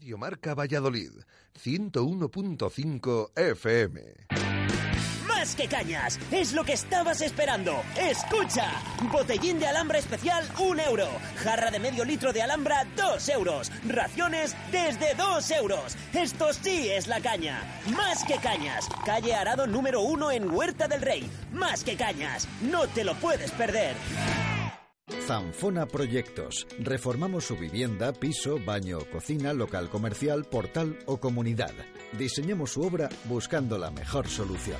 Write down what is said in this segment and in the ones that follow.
Radio Marca Valladolid, 101.5 FM. Más que cañas, es lo que estabas esperando. Escucha, botellín de alambre especial, un euro. Jarra de medio litro de alhambra, dos euros. Raciones desde dos euros. Esto sí es la caña. Más que cañas. Calle Arado número uno en Huerta del Rey. Más que cañas. No te lo puedes perder. Zanfona Proyectos. Reformamos su vivienda, piso, baño, cocina, local comercial, portal o comunidad. Diseñamos su obra buscando la mejor solución.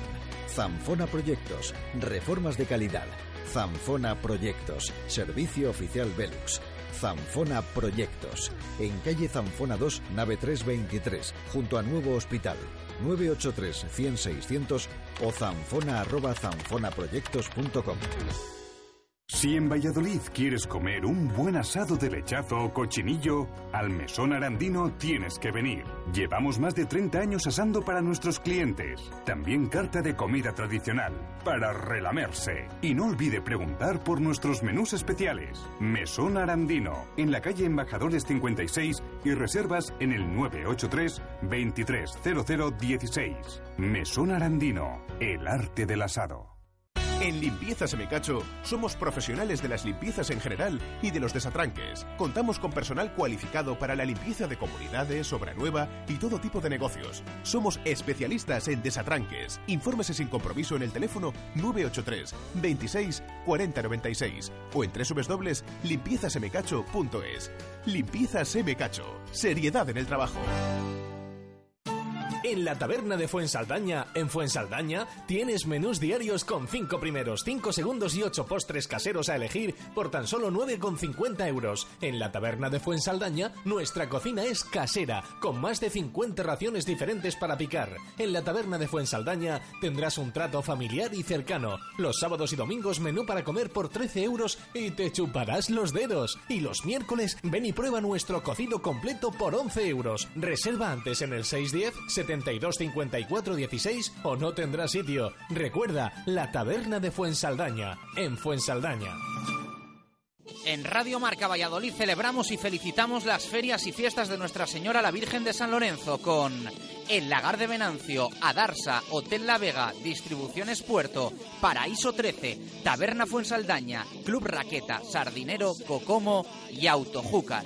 Zanfona Proyectos. Reformas de calidad. Zanfona Proyectos. Servicio oficial Velux. Zanfona Proyectos. En calle Zanfona 2, nave 323, junto a Nuevo Hospital. 983 100 600 o zanfona zanfonaproyectos.com. Si en Valladolid quieres comer un buen asado de lechazo o cochinillo, al Mesón Arandino tienes que venir. Llevamos más de 30 años asando para nuestros clientes. También carta de comida tradicional, para relamerse. Y no olvide preguntar por nuestros menús especiales. Mesón Arandino, en la calle Embajadores 56 y reservas en el 983 230016. Mesón Arandino, el arte del asado. En Limpiezas Mecacho somos profesionales de las limpiezas en general y de los desatranques. Contamos con personal cualificado para la limpieza de comunidades, obra nueva y todo tipo de negocios. Somos especialistas en desatranques. Infórmese sin compromiso en el teléfono 983 26 40 96 o en www.limpiezasemecacho.es. Limpiezas Mecacho. Seriedad en el trabajo. En la taberna de Fuensaldaña, en Fuensaldaña, tienes menús diarios con 5 primeros, 5 segundos y 8 postres caseros a elegir por tan solo 9,50 euros. En la taberna de Fuensaldaña, nuestra cocina es casera, con más de 50 raciones diferentes para picar. En la taberna de Fuensaldaña tendrás un trato familiar y cercano. Los sábados y domingos menú para comer por 13 euros y te chuparás los dedos. Y los miércoles ven y prueba nuestro cocido completo por 11 euros. Reserva antes en el 610 72 54 16 o no tendrá sitio. Recuerda, la taberna de Fuensaldaña, en Fuensaldaña. En Radio Marca Valladolid celebramos y felicitamos las ferias y fiestas de Nuestra Señora la Virgen de San Lorenzo con El Lagar de Venancio, Adarsa, Hotel La Vega, Distribuciones Puerto, Paraíso 13, Taberna Fuensaldaña, Club Raqueta, Sardinero, Cocomo y Autojúcar.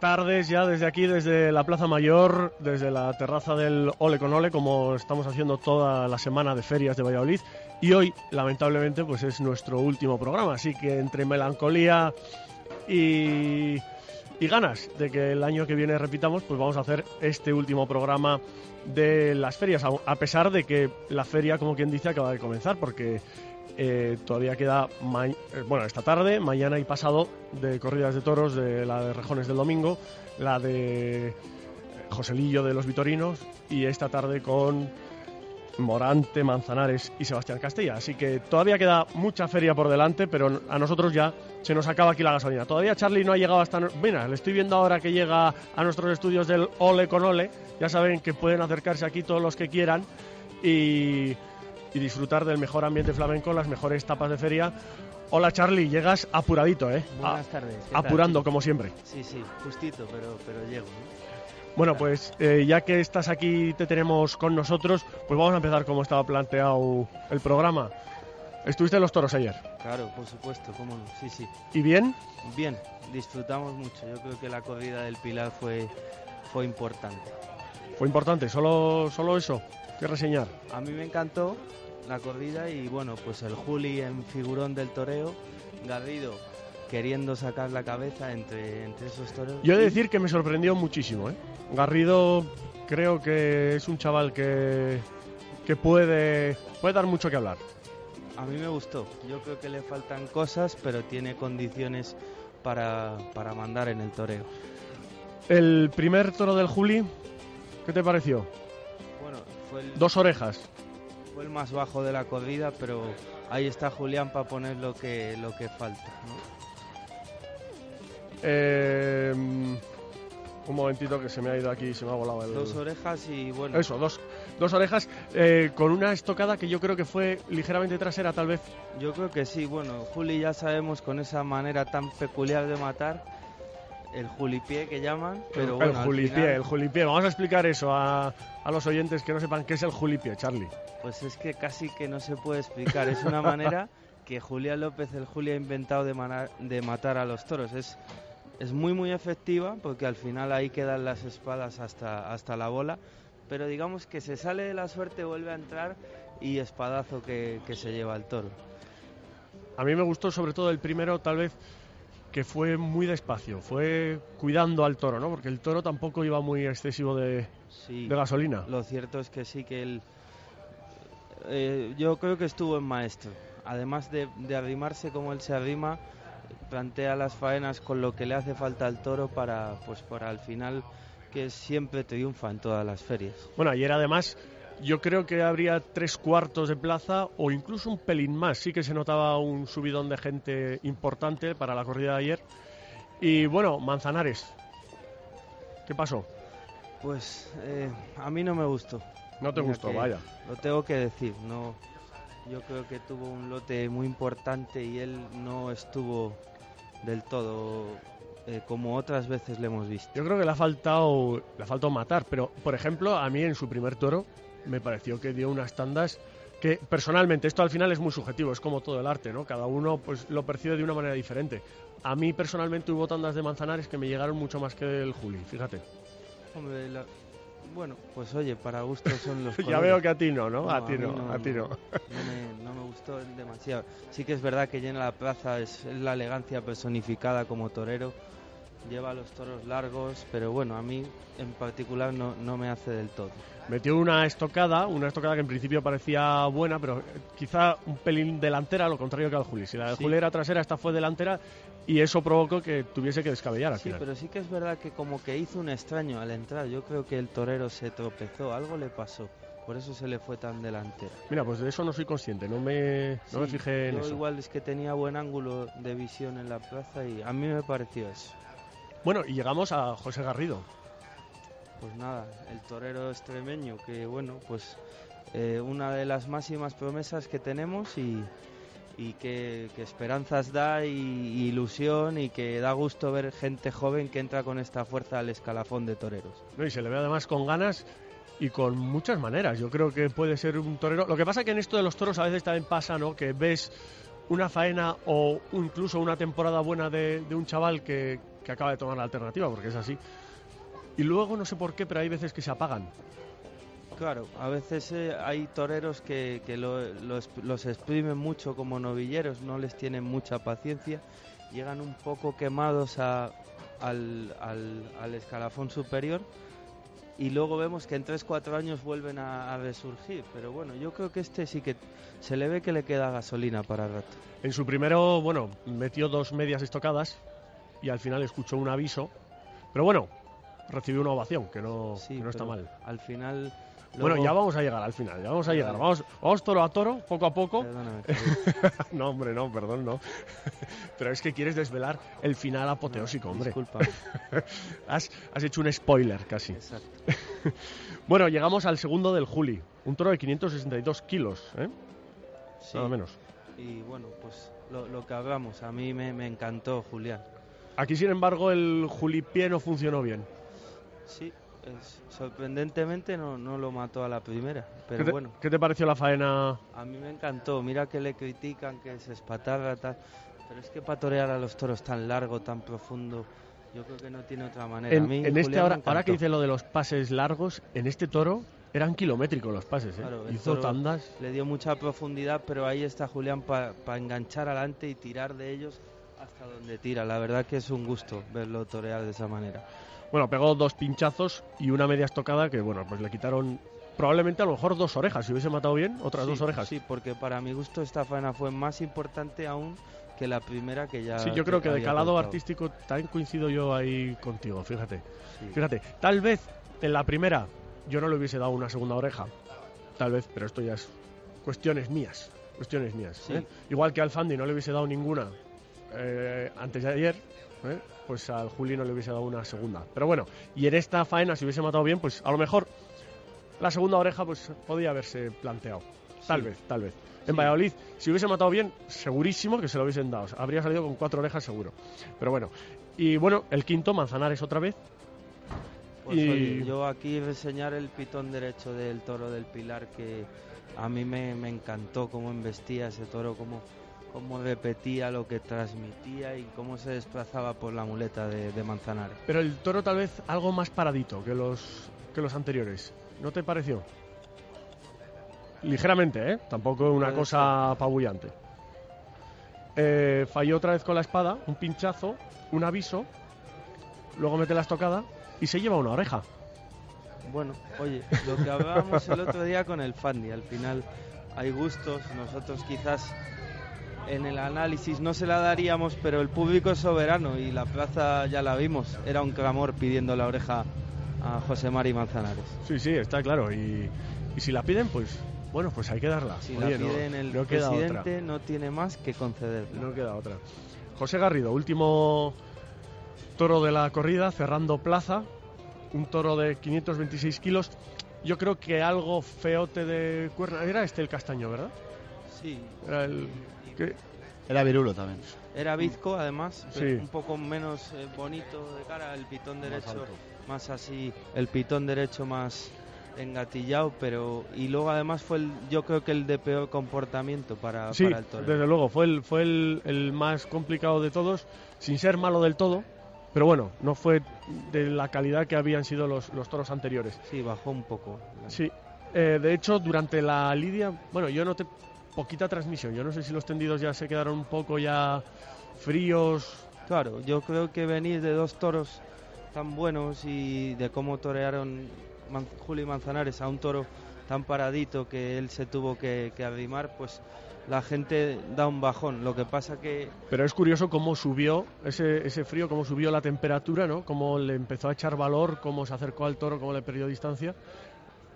Tardes ya desde aquí, desde la Plaza Mayor, desde la terraza del Ole con Ole, como estamos haciendo toda la semana de ferias de Valladolid. Y hoy, lamentablemente, pues es nuestro último programa, así que entre melancolía y, y ganas de que el año que viene repitamos, pues vamos a hacer este último programa de las ferias, a- pesar de que la feria, como quien dice, acaba de comenzar, porque eh, todavía queda, eh, bueno, esta tarde, mañana y pasado, de corridas de toros, de la de Rejones del domingo, la de Joselillo de los Vitorinos y esta tarde con Morante, Manzanares y Sebastián Castella. Así que todavía queda mucha feria por delante, pero a nosotros ya se nos acaba aquí la gasolina. Todavía Charlie no ha llegado hasta... Mira, le estoy viendo ahora que llega a nuestros estudios del Ole con Ole. Ya saben que pueden acercarse aquí todos los que quieran y, y disfrutar del mejor ambiente flamenco, las mejores tapas de feria. Hola Charlie, llegas apuradito, ¿eh? Buenas A- tardes. Apurando, como siempre. Sí, sí, justito, pero, pero llego. ¿no? Bueno, pues eh, ya que estás aquí y te tenemos con nosotros, pues vamos a empezar como estaba planteado el programa. Estuviste en los toros ayer. Claro, por supuesto, cómo no. Sí, sí. ¿Y bien? Bien, disfrutamos mucho. Yo creo que la corrida del Pilar fue, fue importante. Fue importante, solo, solo eso. ¿Qué reseñar? A mí me encantó la corrida y bueno, pues el Juli en figurón del toreo, Garrido queriendo sacar la cabeza entre, entre esos toros. Yo he de decir que me sorprendió muchísimo. ¿eh? Garrido creo que es un chaval que, que puede, puede dar mucho que hablar. A mí me gustó. Yo creo que le faltan cosas, pero tiene condiciones para, para mandar en el toreo. El primer toro del Juli, ¿qué te pareció? Bueno, fue el, Dos orejas. fue el más bajo de la corrida, pero ahí está Julián para poner lo que, lo que falta. ¿no? Eh, un momentito que se me ha ido aquí, se me ha volado el... Dos orejas y bueno. Eso, dos, dos orejas eh, con una estocada que yo creo que fue ligeramente trasera, tal vez. Yo creo que sí. Bueno, Juli ya sabemos con esa manera tan peculiar de matar, el julipié que llaman, pero bueno, el julipié, final, el julipié. Vamos a explicar eso a, a los oyentes que no sepan qué es el julipié, Charlie. Pues es que casi que no se puede explicar. Es una manera que Julián López, el Juli, ha inventado de, de matar a los toros. Es, es muy, muy efectiva porque al final ahí quedan las espadas hasta, hasta la bola. Pero digamos que se sale de la suerte, vuelve a entrar y espadazo que, que se lleva el toro. A mí me gustó sobre todo el primero, tal vez, que fue muy despacio, fue cuidando al toro, ¿no? Porque el toro tampoco iba muy excesivo de, Sí. de gasolina. Lo cierto es que sí que él. eh, yo creo que estuvo en maestro. Además de, de arrimarse como él se arrima, plantea las faenas con lo que le hace falta al toro para, pues, para al final que siempre triunfa en todas las ferias. Bueno, ayer además yo creo que habría tres cuartos de plaza o incluso un pelín más. Sí que se notaba un subidón de gente importante para la corrida de ayer. Y bueno, Manzanares. ¿Qué pasó? Pues eh, a mí no me gustó. No te Mira gustó, vaya. Lo tengo que decir, no. Yo creo que tuvo un lote muy importante y él no estuvo del todo eh, como otras veces le hemos visto. Yo creo que le ha faltado, le ha faltado matar, pero por ejemplo, a mí en su primer toro me pareció que dio unas tandas que personalmente esto al final es muy subjetivo, es como todo el arte, ¿no? Cada uno pues lo percibe de una manera diferente. A mí personalmente hubo tandas de Manzanares que me llegaron mucho más que el Juli, fíjate. Hombre, la- bueno, pues oye, para gusto son los ya veo que a ti no, ¿no? No, a ti no, no, a ti no. No me, no me gustó demasiado. Sí que es verdad que llena la plaza, es la elegancia personificada como torero. Lleva los toros largos, pero bueno, a mí en particular no, no me hace del todo. Metió una estocada, una estocada que en principio parecía buena, pero quizá un pelín delantera, lo contrario que al Juli. Si la de Sí. Juli era trasera, esta fue delantera y eso provocó que tuviese que descabellar al Sí, final. pero sí que es verdad que como que hizo un extraño al entrar. Yo creo que el torero se tropezó, algo le pasó. Por eso se le fue tan delantera. Mira, pues de eso no soy consciente, no me, no me fijé en yo eso. igual es que tenía buen ángulo de visión en la plaza y a mí me pareció eso. Bueno, y llegamos a José Garrido. Pues nada, el torero extremeño, que bueno, pues eh, una de las máximas promesas que tenemos y, y que, que esperanzas da y, y ilusión y que da gusto ver gente joven que entra con esta fuerza al escalafón de toreros. ¿no? Y se le ve además con ganas y con muchas maneras. Yo creo que puede ser un torero. Lo que pasa que en esto de los toros a veces también pasa, ¿no? Que ves una faena o incluso una temporada buena de, de un chaval que, que acaba de tomar la alternativa, porque es así. Y luego no sé por qué, pero hay veces que se apagan. Claro, a veces eh, hay toreros que, que lo- los, los exprimen mucho como novilleros, no les tienen mucha paciencia, llegan un poco quemados a- al, al- al escalafón superior y luego vemos que en 3-4 años vuelven a, a resurgir. Pero bueno, yo creo que este sí que se le ve que le queda gasolina para rato. En su primero, bueno, metió dos medias estocadas y al final escuchó un aviso. Pero bueno, recibió una ovación, que no, Sí, que no está mal. Al final... Bueno, luego- ya vamos a llegar al final, ya vamos a llegar. Vamos, vamos toro a toro, poco a poco. No, hombre, no, perdón, no. Pero es que quieres desvelar el final apoteósico, hombre. Disculpa. Has, has hecho un spoiler casi. Exacto. Bueno, llegamos al segundo del Juli. Un toro de 562 kilos, ¿eh? Sí. Nada menos. Y bueno, pues lo, lo que hablamos, a mí me, me encantó Julián. Aquí, sin embargo, el Julipié no funcionó bien. Sí, es- sorprendentemente no, no lo mató a la primera, pero ¿Qué te, bueno, qué te pareció la faena? a mí me encantó. Mira que le critican que se espatarra, tal, pero es que para torear a los toros tan largo, tan profundo, yo creo que no tiene otra manera. En, a mí, en este ahora, ahora que dice lo de los pases largos, en este toro eran kilométricos los pases, ¿eh? Claro, Hizo tandas. Le dio mucha profundidad, pero ahí está Julián para enganchar adelante y tirar de ellos hasta donde tira. La verdad que es un gusto verlo torear de esa manera. Bueno, pegó dos pinchazos y una media estocada que, bueno, pues le quitaron probablemente a lo mejor dos orejas. Si hubiese matado bien, otras Sí, dos orejas. Sí, porque para mi gusto esta faena fue más importante aún que la primera que ya. Sí, yo creo que de calado contado. artístico también coincido yo ahí contigo, fíjate. Sí. Fíjate, tal vez en la primera yo no le hubiese dado una segunda oreja. Tal vez, pero esto ya es cuestiones mías. Cuestiones mías. Sí. ¿eh? Igual que al Fandi no le hubiese dado ninguna eh, antes de ayer, ¿eh? pues al Juli no le hubiese dado una segunda. Pero bueno, y en esta faena, si hubiese matado bien, pues a lo mejor la segunda oreja pues podía haberse planteado. Tal Sí. vez, tal vez. En Sí. Valladolid, si hubiese matado bien, segurísimo que se lo hubiesen dado. Habría salido con cuatro orejas seguro. Pero bueno. Y bueno, el quinto, Manzanares otra vez. Pues, y- oye, yo aquí reseñar el pitón derecho del toro del Pilar que a mí me, me encantó cómo embestía ese toro, cómo, cómo repetía lo que transmitía y cómo se desplazaba por la muleta de, de Manzanares. Pero el toro tal vez algo más paradito que los, que los anteriores. ¿No te pareció? Ligeramente, ¿eh? Tampoco una Puede cosa apabullante. Eh, falló otra vez con la espada, un pinchazo, un aviso, luego mete la estocada y se lleva una oreja. Bueno, oye, lo que hablábamos el otro día con el Fandi, al final hay gustos, nosotros quizás en el análisis no se la daríamos, pero el público es soberano y la plaza ya la vimos, era un clamor pidiendo la oreja a José Mari Manzanares. Sí, sí, está claro. Y, y si la piden, pues bueno, pues hay que darla. Si Oye, la no- piden el no queda otra. presidente no tiene más que concederla. No queda otra. José Garrido, último toro de la corrida, cerrando plaza. Un toro de 526 kilos. Yo creo que algo feote de cuerna. Era este el castaño, ¿verdad? Sí, Era el. Que- Era virulo también. era bizco además, Sí. pero un poco menos eh, bonito de cara, el pitón derecho alto. más así, el pitón derecho más engatillado, pero y luego además fue el, yo creo que el de peor comportamiento para, Sí, para el toro. desde luego, fue, el, fue el, el más complicado de todos, sin ser malo del todo. Pero bueno, no fue de la calidad que habían sido los, los toros anteriores. Sí, bajó un poco. Sí, eh, de hecho, durante la lidia, bueno, yo noté poquita transmisión. Yo no sé si los tendidos ya se quedaron un poco ya fríos. Claro, yo creo que venir de dos toros tan buenos y de cómo torearon Man- Julio Manzanares a un toro tan paradito que él se tuvo que, que arrimar, pues la gente da un bajón. Lo que pasa que Pero es curioso cómo subió ese, ese frío, cómo subió la temperatura, ¿no? Cómo le empezó a echar valor, cómo se acercó al toro, cómo le perdió distancia.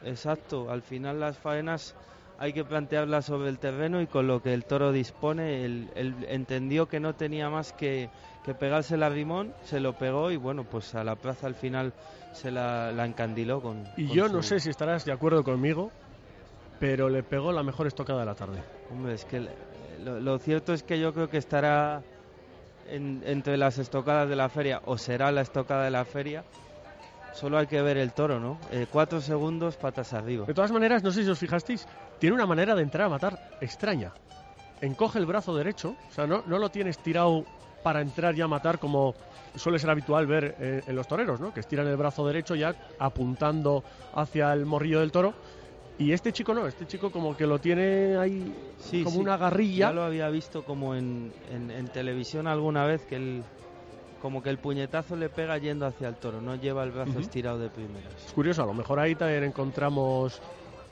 Exacto, al final las faenas hay que plantearlas sobre el terreno y con lo que el toro dispone, él, él entendió que no tenía más que, que pegarse la rimón, se lo pegó y bueno, pues a la plaza al final se la, la encandiló con... Y con yo su- no sé si estarás de acuerdo conmigo, pero le pegó la mejor estocada de la tarde. Hombre, es que lo, lo cierto es que yo creo que estará en- entre las estocadas de la feria o será la estocada de la feria. Solo hay que ver el toro, ¿no? Eh, cuatro segundos, patas arriba. De todas maneras, no sé si os fijasteis, tiene una manera de entrar a matar extraña. Encoge el brazo derecho, o sea, no, no lo tienes tirado para entrar ya a matar como suele ser habitual ver eh, en los toreros, ¿no? Que estiran el brazo derecho ya apuntando hacia el morrillo del toro. Y este chico no, este chico como que lo tiene ahí Sí, como sí. una garrilla. Ya lo había visto como en, en- en televisión alguna vez que el, como que el puñetazo le pega yendo hacia el toro, no lleva el brazo estirado de primeras. Es curioso, a lo mejor ahí también encontramos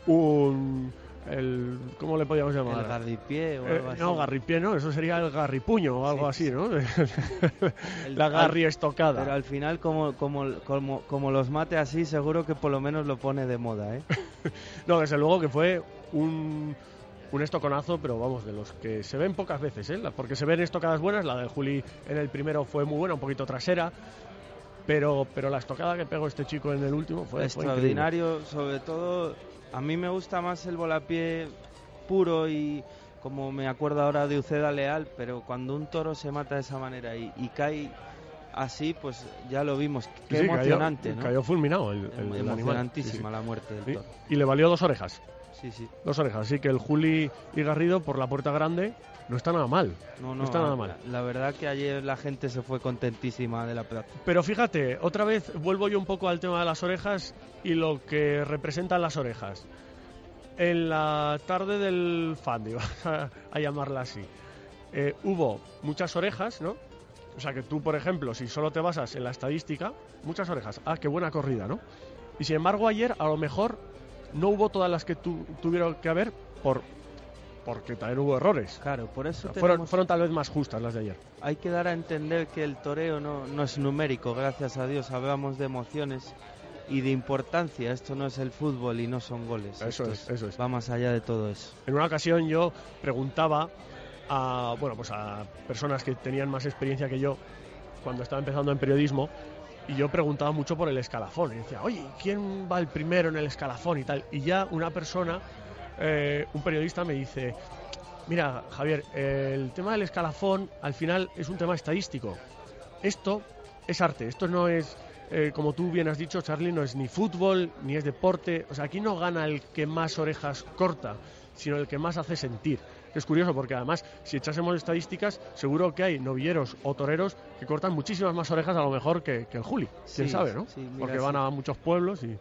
un... El, ¿Cómo le podríamos llamar? El garripié o Eh, algo así. no, garripié no, eso sería el garripuño o algo Sí, así, ¿no? El- la garri estocada. Pero al final, como, como, como, como los mate así, seguro que por lo menos lo pone de moda, ¿eh? No, desde luego que fue un, un estoconazo, pero vamos, de los que se ven pocas veces, ¿eh? Porque se ven estocadas buenas, la del Juli en el primero fue muy buena, un poquito trasera, pero, pero la estocada que pegó este chico en el último fue, fue extraordinario, sobre todo a mí me gusta más el volapié puro y como me acuerdo ahora de Uceda Leal, pero cuando un toro se mata de esa manera y, y cae así, pues ya lo vimos, qué Sí, cayó- emocionante, ¿no? Cayó fulminado el, el-. Emocionantísima la muerte del toro. Y le valió dos orejas. Sí, sí. Dos orejas, así que el Juli y Garrido por la puerta grande no está nada mal. No, no, está nada la- mal. La verdad que ayer la gente se fue contentísima de la plaza. Pero fíjate, otra vez vuelvo yo un poco al tema de las orejas y lo que representan las orejas. En la tarde del Fandi, vamos a, a llamarla así, eh, hubo muchas orejas, ¿no? O sea que tú, por ejemplo, si solo te basas en la estadística, muchas orejas. Ah, qué buena corrida, ¿no? Y sin embargo, ayer a lo mejor no hubo todas las que tu- tuvieron que haber por porque también hubo errores. Claro, por eso fueron, tal vez más justas las de ayer. hay que dar a entender que el toreo no, no es numérico, gracias a Dios. Hablamos de emociones y de importancia. Esto no es el fútbol y no son goles. Eso Esto es, eso es. Va más allá de todo eso. En una ocasión yo preguntaba a, bueno, pues a personas que tenían más experiencia que yo cuando estaba empezando en periodismo y yo preguntaba mucho por el escalafón. Y decía, oye, ¿quién va el primero en el escalafón y tal? Y ya una persona, eh, un periodista me dice, mira, Javier, el tema del escalafón al final es un tema estadístico. Esto es arte, esto no es, eh, como tú bien has dicho, Charlie, no es ni fútbol, ni es deporte. O sea, aquí no gana el que más orejas corta, sino el que más hace sentir. Es curioso porque además, si echásemos estadísticas, seguro que hay novilleros o toreros que cortan muchísimas más orejas a lo mejor que, que el Juli. ¿Quién Sí, sabe, no? sí, mira, porque van a muchos pueblos y...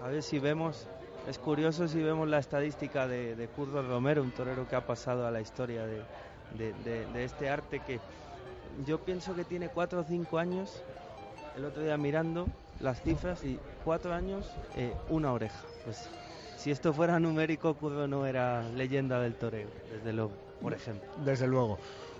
A ver si vemos, es curioso si vemos la estadística de, de Curro Romero, un torero que ha pasado a la historia de, de- de- de este arte que yo pienso que tiene cuatro o cinco años, el otro día mirando las cifras y cuatro años, eh, una oreja. Pues si esto fuera numérico, Curro no era leyenda del toreo, desde luego, por ejemplo. Desde luego.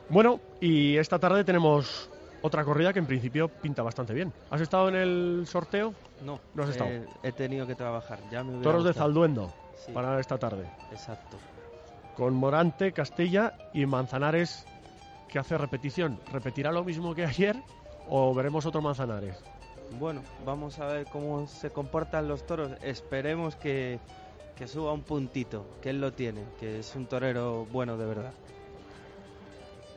Bueno, y esta tarde tenemos otra corrida que en principio pinta bastante bien. ¿Has estado en el sorteo? No, No has estado. eh, he tenido que trabajar. Ya me hubiera Toros de. Zalduendo Sí, para esta tarde. exacto. Con Morante, Castella y Manzanares que hace repetición. ¿Repetirá lo mismo que ayer o veremos otro Manzanares? Bueno, vamos a ver cómo se comportan los toros. Esperemos que, que suba un puntito, que él lo tiene, que es un torero bueno de verdad.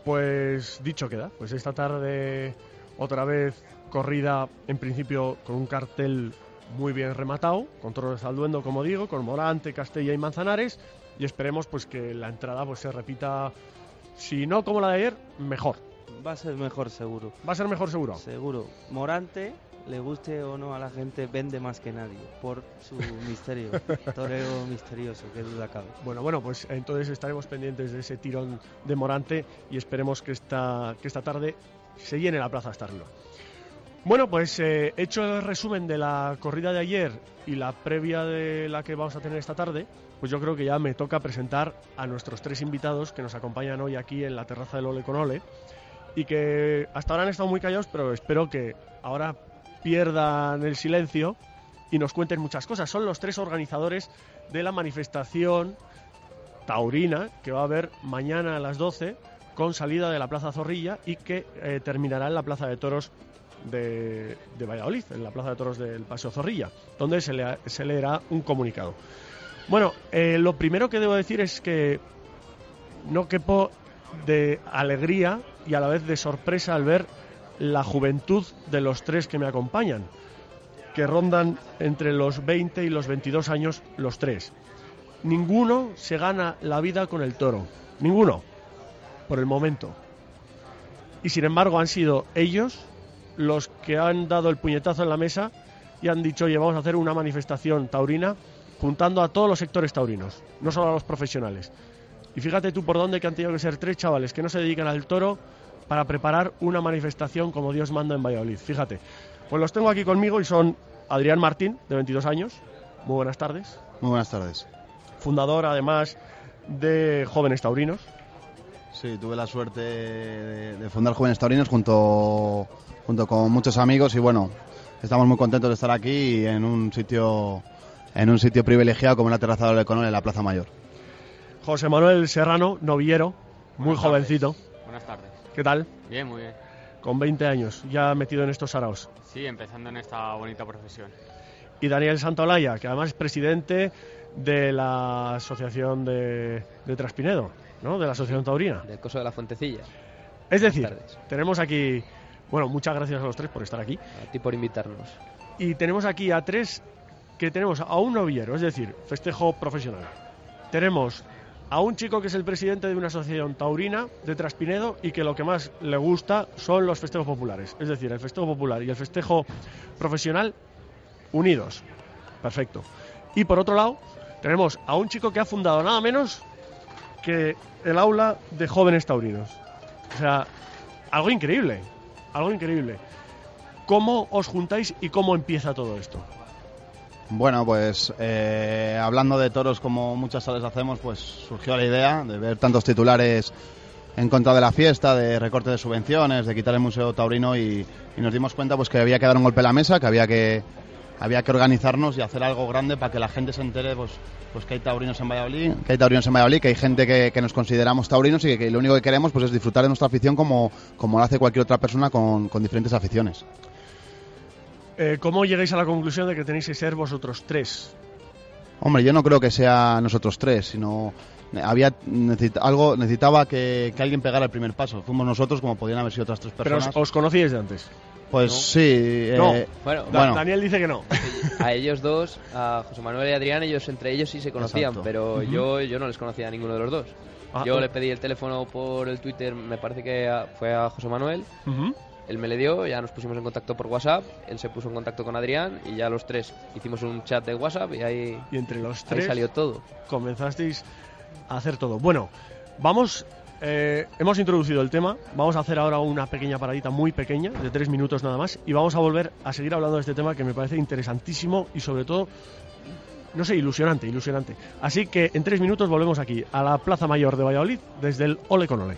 Pues dicho queda, pues esta tarde otra vez corrida en principio con un cartel muy bien rematado, con toros de Zalduendo como digo, con Morante, Castella y Manzanares y esperemos pues que la entrada pues se repita, si no como la de ayer, mejor. Va a ser mejor seguro. Va a ser mejor seguro. Seguro. Morante, le guste o no a la gente, vende más que nadie por su misterio. Torero misterioso, que duda cabe. Bueno, bueno, pues entonces estaremos pendientes de ese tirón de Morante y esperemos que esta, que esta tarde se llene la plaza Starlo. Bueno, pues eh, hecho el resumen de la corrida de ayer y la previa de la que vamos a tener esta tarde, pues yo creo que ya me toca presentar a nuestros tres invitados que nos acompañan hoy aquí en la terraza del Ole con Ole y que hasta ahora han estado muy callados, pero espero que ahora pierdan el silencio y nos cuenten muchas cosas. Son los tres organizadores de la manifestación taurina que va a haber mañana a las 12 con salida de la Plaza Zorrilla y que eh, terminará en la Plaza de Toros de, de Valladolid, en la Plaza de Toros del Paseo Zorrilla, donde se, le- se leerá un comunicado. Bueno, eh, lo primero que debo decir es que no quepo de alegría y a la vez de sorpresa al ver la juventud de los tres que me acompañan, que rondan entre los 20 y los 22 años los tres. Ninguno se gana la vida con el toro, ninguno, por el momento. Y sin embargo han sido ellos los que han dado el puñetazo en la mesa y han dicho, oye, vamos a hacer una manifestación taurina juntando a todos los sectores taurinos, no solo a los profesionales. Y fíjate tú por dónde que han tenido que ser tres chavales que no se dedican al toro para preparar una manifestación como Dios manda en Valladolid. Fíjate. Pues los tengo aquí conmigo y son Adrián Martín, de 22 años. Muy buenas tardes. Muy buenas tardes. Fundador, además, de Jóvenes Taurinos. Sí, tuve la suerte de, de fundar Jóvenes Taurinos junto, junto con muchos amigos y bueno, estamos muy contentos de estar aquí en un sitio en un sitio privilegiado como la terraza del Econol en la Plaza Mayor. José Manuel Serrano, novillero, muy Buenas jovencito. Buenas tardes. ¿Qué tal? Bien, muy bien. Con 20 años, ya metido en estos saraos. Sí, empezando en esta bonita profesión. Y Daniel Santaolalla, que además es presidente de la Asociación de, de Traspinedo, ¿no? De la Asociación Taurina. Del coso de la Fuentecilla. Es decir, Buenas tardes. tenemos aquí, bueno, muchas gracias a los tres por estar aquí. A ti por invitarnos. Y tenemos aquí a tres que tenemos a un novillero, es decir, festejo profesional. Tenemos a un chico que es el presidente de una asociación taurina de Traspinedo y que lo que más le gusta son los festejos populares. Es decir, el festejo popular y el festejo profesional unidos. Perfecto. Y por otro lado, tenemos a un chico que ha fundado nada menos que el aula de jóvenes taurinos. O sea, algo increíble, algo increíble. ¿Cómo os juntáis y cómo empieza todo esto? Bueno, pues eh, hablando de toros como muchas veces hacemos, pues surgió la idea de ver tantos titulares en contra de la fiesta, de recorte de subvenciones, de quitar el Museo Taurino y, nos dimos cuenta pues que había que dar un golpe a la mesa, que había que había que organizarnos y hacer algo grande para que la gente se entere pues, pues que hay taurinos en Valladolid, que hay taurinos en Valladolid, que hay gente que, que nos consideramos taurinos y que, lo único que queremos pues es disfrutar de nuestra afición como, como lo hace cualquier otra persona con diferentes aficiones. Eh, ¿Cómo llegáis a la conclusión de que tenéis que ser vosotros tres? Hombre, yo no creo que sea nosotros tres, sino había necesita- algo necesitaba que, que alguien pegara el primer paso. Fuimos nosotros, como podían haber sido otras tres Pero os, personas. os conocíais de antes. Pues ¿no? sí. eh, No. Bueno, Da- bueno. Daniel dice que no. A ellos dos, a José Manuel y Adrián, ellos entre ellos sí se conocían, Exacto. pero yo, yo no les conocía a ninguno de los dos. Ah, yo oh. le pedí el teléfono por el Twitter, me parece que a- fue a José Manuel. Ujú. Él me le dio, ya nos pusimos en contacto por WhatsApp, él se puso en contacto con Adrián y ya los tres hicimos un chat de WhatsApp y ahí, Y entre los ahí tres salió todo. comenzasteis a hacer todo. Bueno, vamos. eh, hemos introducido el tema. Vamos a hacer ahora una pequeña paradita muy pequeña, de tres minutos nada más, y vamos a volver a seguir hablando de este tema que me parece interesantísimo y sobre todo, no sé, ilusionante, ilusionante. Así que en tres minutos volvemos aquí, a la Plaza Mayor de Valladolid, desde el Ole con Ole.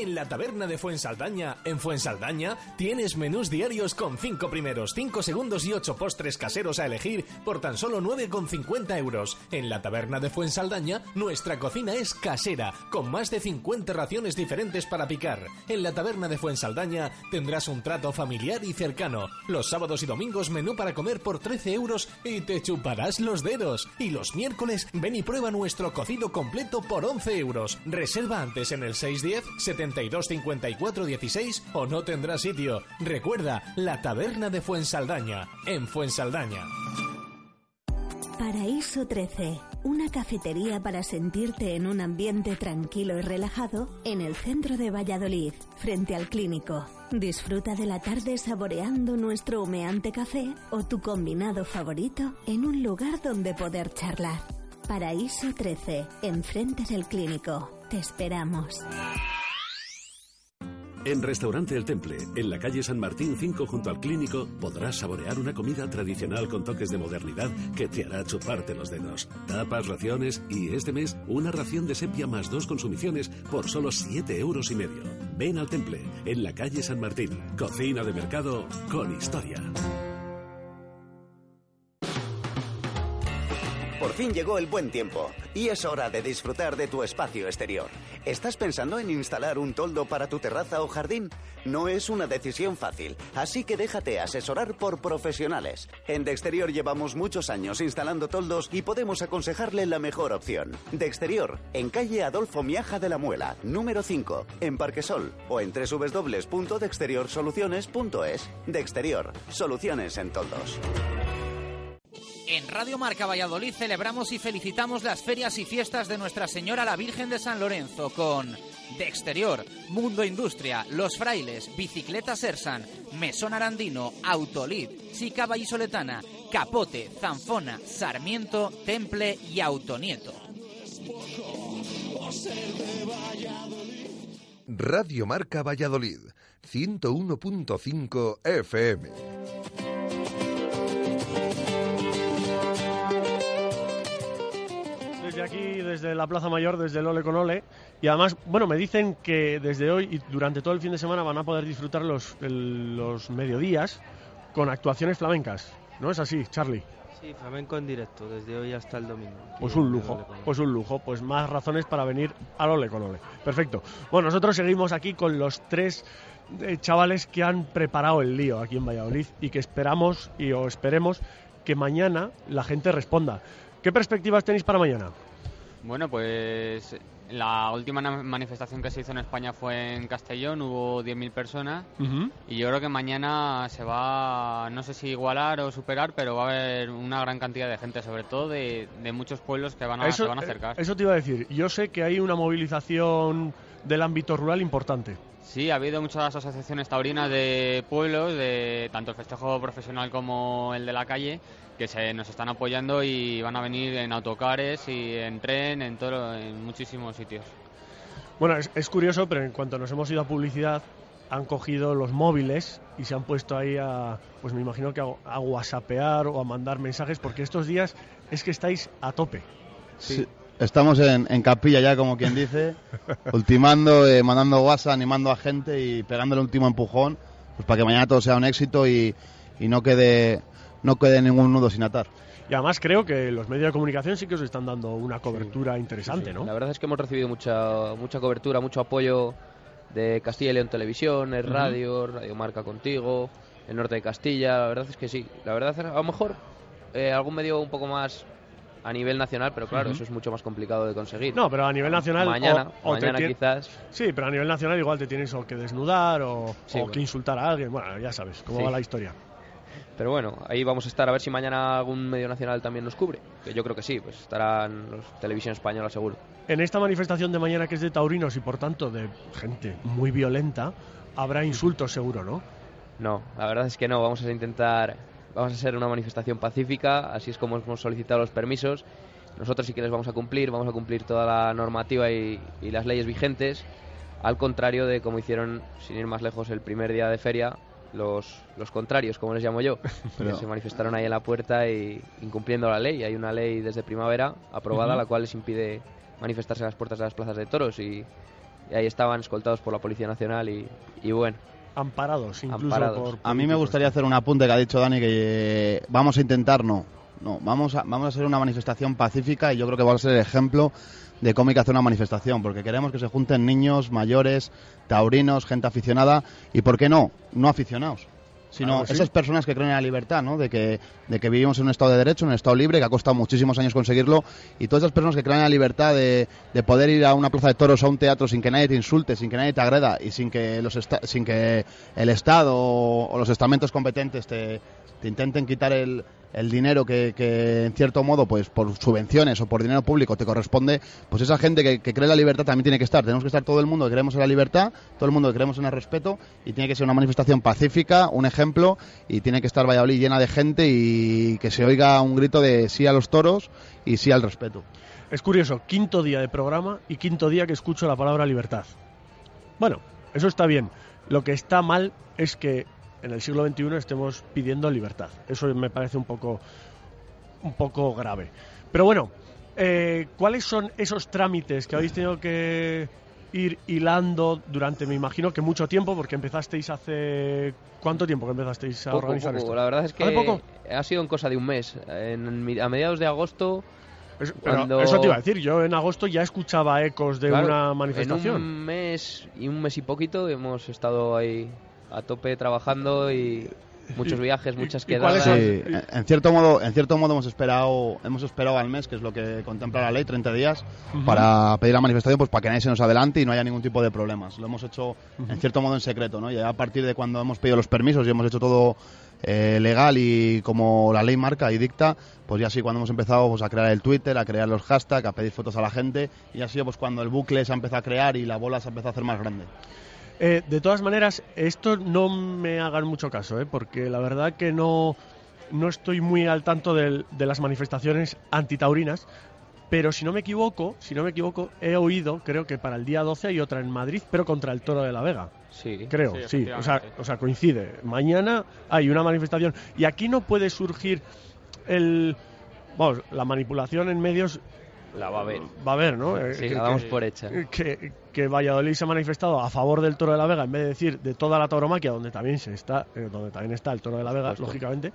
En la taberna de Fuensaldaña, en Fuensaldaña, tienes menús diarios con 5 primeros, 5 segundos y 8 postres caseros a elegir por tan solo 9,50 euros. En la taberna de Fuensaldaña, nuestra cocina es casera, con más de 50 raciones diferentes para picar. En la taberna de Fuensaldaña tendrás un trato familiar y cercano. Los sábados y domingos menú para comer por 13 euros y te chuparás los dedos. Y los miércoles ven y prueba nuestro cocido completo por 11 euros. Reserva antes en el 610 72 54 16 o no tendrás sitio. Recuerda, la taberna de Fuensaldaña, en Fuensaldaña. Paraíso 13, una cafetería para sentirte en un ambiente tranquilo y relajado en el centro de Valladolid, frente al clínico. Disfruta de la tarde saboreando nuestro humeante café o tu combinado favorito en un lugar donde poder charlar. Paraíso 13, enfrente del clínico. Te esperamos. En Restaurante El Temple, en la calle San Martín 5 junto al clínico, podrás saborear una comida tradicional con toques de modernidad que te hará chuparte los dedos. Tapas, raciones y este mes una ración de sepia más dos consumiciones por solo 7 euros y medio. Ven al Temple, en la calle San Martín. Cocina de mercado con historia. Por fin llegó el buen tiempo y es hora de disfrutar de tu espacio exterior. ¿Estás pensando en instalar un toldo para tu terraza o jardín? No es una decisión fácil, así que déjate asesorar por profesionales. En De Exterior llevamos muchos años instalando toldos y podemos aconsejarle la mejor opción. De Exterior, en calle Adolfo Miaja de la Muela, número 5, en Parquesol o en www.dexteriorsoluciones.es. De Exterior, soluciones en toldos. En Radio Marca Valladolid celebramos y felicitamos las ferias y fiestas de Nuestra Señora la Virgen de San Lorenzo con De Exterior, Mundo Industria, Los Frailes, Bicicleta Sersan, Mesón Arandino, Autolid, Chica Vallisoletana, Capote, Zanfona, Sarmiento, Temple y Autonieto. Radio Marca Valladolid, 101.5 FM. Desde aquí, desde la Plaza Mayor, desde el Ole con Ole. Y además, bueno, me dicen que desde hoy y durante todo el fin de semana van a poder disfrutar los, el- los mediodías con actuaciones flamencas. ¿No es así, Charlie? Sí, flamenco en directo, desde hoy hasta el domingo. Pues un lujo, pues un lujo, pues más razones para venir al Ole con Ole. Perfecto. Bueno, nosotros seguimos aquí con los tres eh, chavales que han preparado el lío aquí en Valladolid y que esperamos y o esperemos que mañana la gente responda. ¿Qué perspectivas tenéis para mañana? Bueno, pues la última manifestación que se hizo en España fue en Castellón, hubo 10.000 personas y yo creo que mañana se va, no sé si igualar o superar, pero va a haber una gran cantidad de gente, sobre todo de, de muchos pueblos que van a, eso, se van a acercar. eso te iba a decir. Yo sé que hay una movilización del ámbito rural importante. Sí, ha habido muchas asociaciones taurinas de pueblos, de tanto el festejo profesional como el de la calle, que se nos están apoyando y van a venir en autocares y en tren, en, todo, en muchísimos sitios. Bueno, es, es curioso, pero en cuanto nos hemos ido a publicidad, han cogido los móviles y se han puesto ahí a, pues me imagino que a, a whatsappear o a mandar mensajes, porque estos días es que estáis a tope. Sí. Estamos en, en capilla ya, como quien dice, ultimando, eh, mandando WhatsApp, animando a gente y pegándole el último empujón, pues para que mañana todo sea un éxito y, y no quede no quede ningún nudo sin atar. Y además creo que los medios de comunicación sí que os están dando una cobertura interesante, ¿no? La verdad es que hemos recibido mucha mucha cobertura, mucho apoyo de Castilla y León Televisión, el radio, Radio Marca Contigo, el norte de Castilla. La verdad es que sí. La verdad es a lo mejor eh, algún medio un poco más a nivel nacional, pero claro, eso es mucho más complicado de conseguir. No, pero a nivel nacional. Mañana, o- mañana quizás. Sí, pero a nivel nacional igual te tienes o que desnudar o, Sí, o bueno. que insultar a alguien. Bueno, ya sabes cómo Sí. va la historia. Pero bueno, ahí vamos a estar a ver si mañana algún medio nacional también nos cubre. Que yo creo que sí, pues estarán los televisión española seguro. En esta manifestación de mañana que es de taurinos y por tanto de gente muy violenta, habrá insultos seguro, ¿no? No, la verdad es que no. Vamos a intentar, vamos a hacer una manifestación pacífica, así es como hemos solicitado los permisos. Nosotros sí que les vamos a cumplir, vamos a cumplir toda la normativa y, y las leyes vigentes, al contrario de como hicieron, sin ir más lejos, el primer día de feria, los, los contrarios, como les llamo yo, Pero- que se manifestaron ahí en la puerta y incumpliendo la ley. Hay una ley desde primavera aprobada, la cual les impide manifestarse en las puertas de las plazas de toros y, y ahí estaban escoltados por la Policía Nacional y, y bueno. Amparados, incluso Amparados. por. A mí me gustaría hacer un apunte que ha dicho Dani que eh, vamos a intentar, no, no, vamos a, vamos a hacer una manifestación pacífica y yo creo que va a ser el ejemplo de cómo hay que hacer una manifestación, porque queremos que se junten niños, mayores, taurinos, gente aficionada y, ¿por qué no? No aficionados. Sino Claro que sí. esas personas que creen en la libertad, ¿no? De que, de que vivimos en un estado de derecho, en un estado libre, que ha costado muchísimos años conseguirlo, y todas esas personas que creen en la libertad de, de poder ir a una plaza de toros, a un teatro, sin que nadie te insulte, sin que nadie te agreda, y sin que, los esta- sin que el Estado o, o los estamentos competentes te, te intenten quitar el, el dinero que, en cierto modo, pues por subvenciones o por dinero público te corresponde, pues esa gente que, que cree en la libertad también tiene que estar. Tenemos que estar todo el mundo que creemos en la libertad, todo el mundo que creemos en el respeto, y tiene que ser una manifestación pacífica, un ejemplo, y tiene que estar Valladolid llena de gente y que se oiga un grito de sí a los toros y sí al respeto. Es curioso, quinto día de programa y quinto día que escucho la palabra libertad. Bueno, eso está bien. Lo que está mal es que en el siglo XXI estemos pidiendo libertad. Eso me parece un poco, un poco grave. Pero bueno, eh, ¿cuáles son esos trámites que habéis tenido que ir hilando durante, me imagino que mucho tiempo, porque empezasteis hace... ¿Cuánto tiempo que empezasteis a Poco, organizar poco. esto? La verdad es que ¿Hace poco? ha sido en cosa de un mes. En a mediados de agosto. Pero cuando- eso te iba a decir, yo en agosto ya escuchaba ecos de Claro, una manifestación. En un mes y un mes y poquito hemos estado ahí a tope trabajando y muchos viajes, muchas quedadas. Sí, en, cierto modo, en cierto modo hemos esperado, hemos esperado al mes, que es lo que contempla la ley, 30 días, para pedir la manifestación, pues para que nadie se nos adelante y no haya ningún tipo de problemas. Lo hemos hecho en cierto modo en secreto, ¿no? Y a partir de cuando hemos pedido los permisos y hemos hecho todo eh, legal y como la ley marca y dicta, pues ya sí cuando hemos empezado pues, a crear el Twitter, a crear los hashtags, a pedir fotos a la gente y ha sido pues cuando el bucle se ha empezado a crear y la bola se ha empezado a hacer más grande. Eh, de todas maneras, esto no me hagan mucho caso, ¿eh? porque la verdad que no, no estoy muy al tanto de las manifestaciones antitaurinas, pero si no me equivoco, si no me equivoco, he oído, creo que para el día 12 hay otra en Madrid, pero contra el Toro de la Vega. Sí, Creo, sí, sí, o, sea, o sea, coincide. Mañana hay una manifestación y aquí no puede surgir el... Vamos, la manipulación en medios La va a ver. va a haber, ¿no? Eh, Sí, que- la damos que- por hecha. Que, que Valladolid se ha manifestado a favor del Toro de la Vega en vez de decir de toda la tauromaquia, donde también se está, eh, donde también está el Toro de la Vega, lógicamente,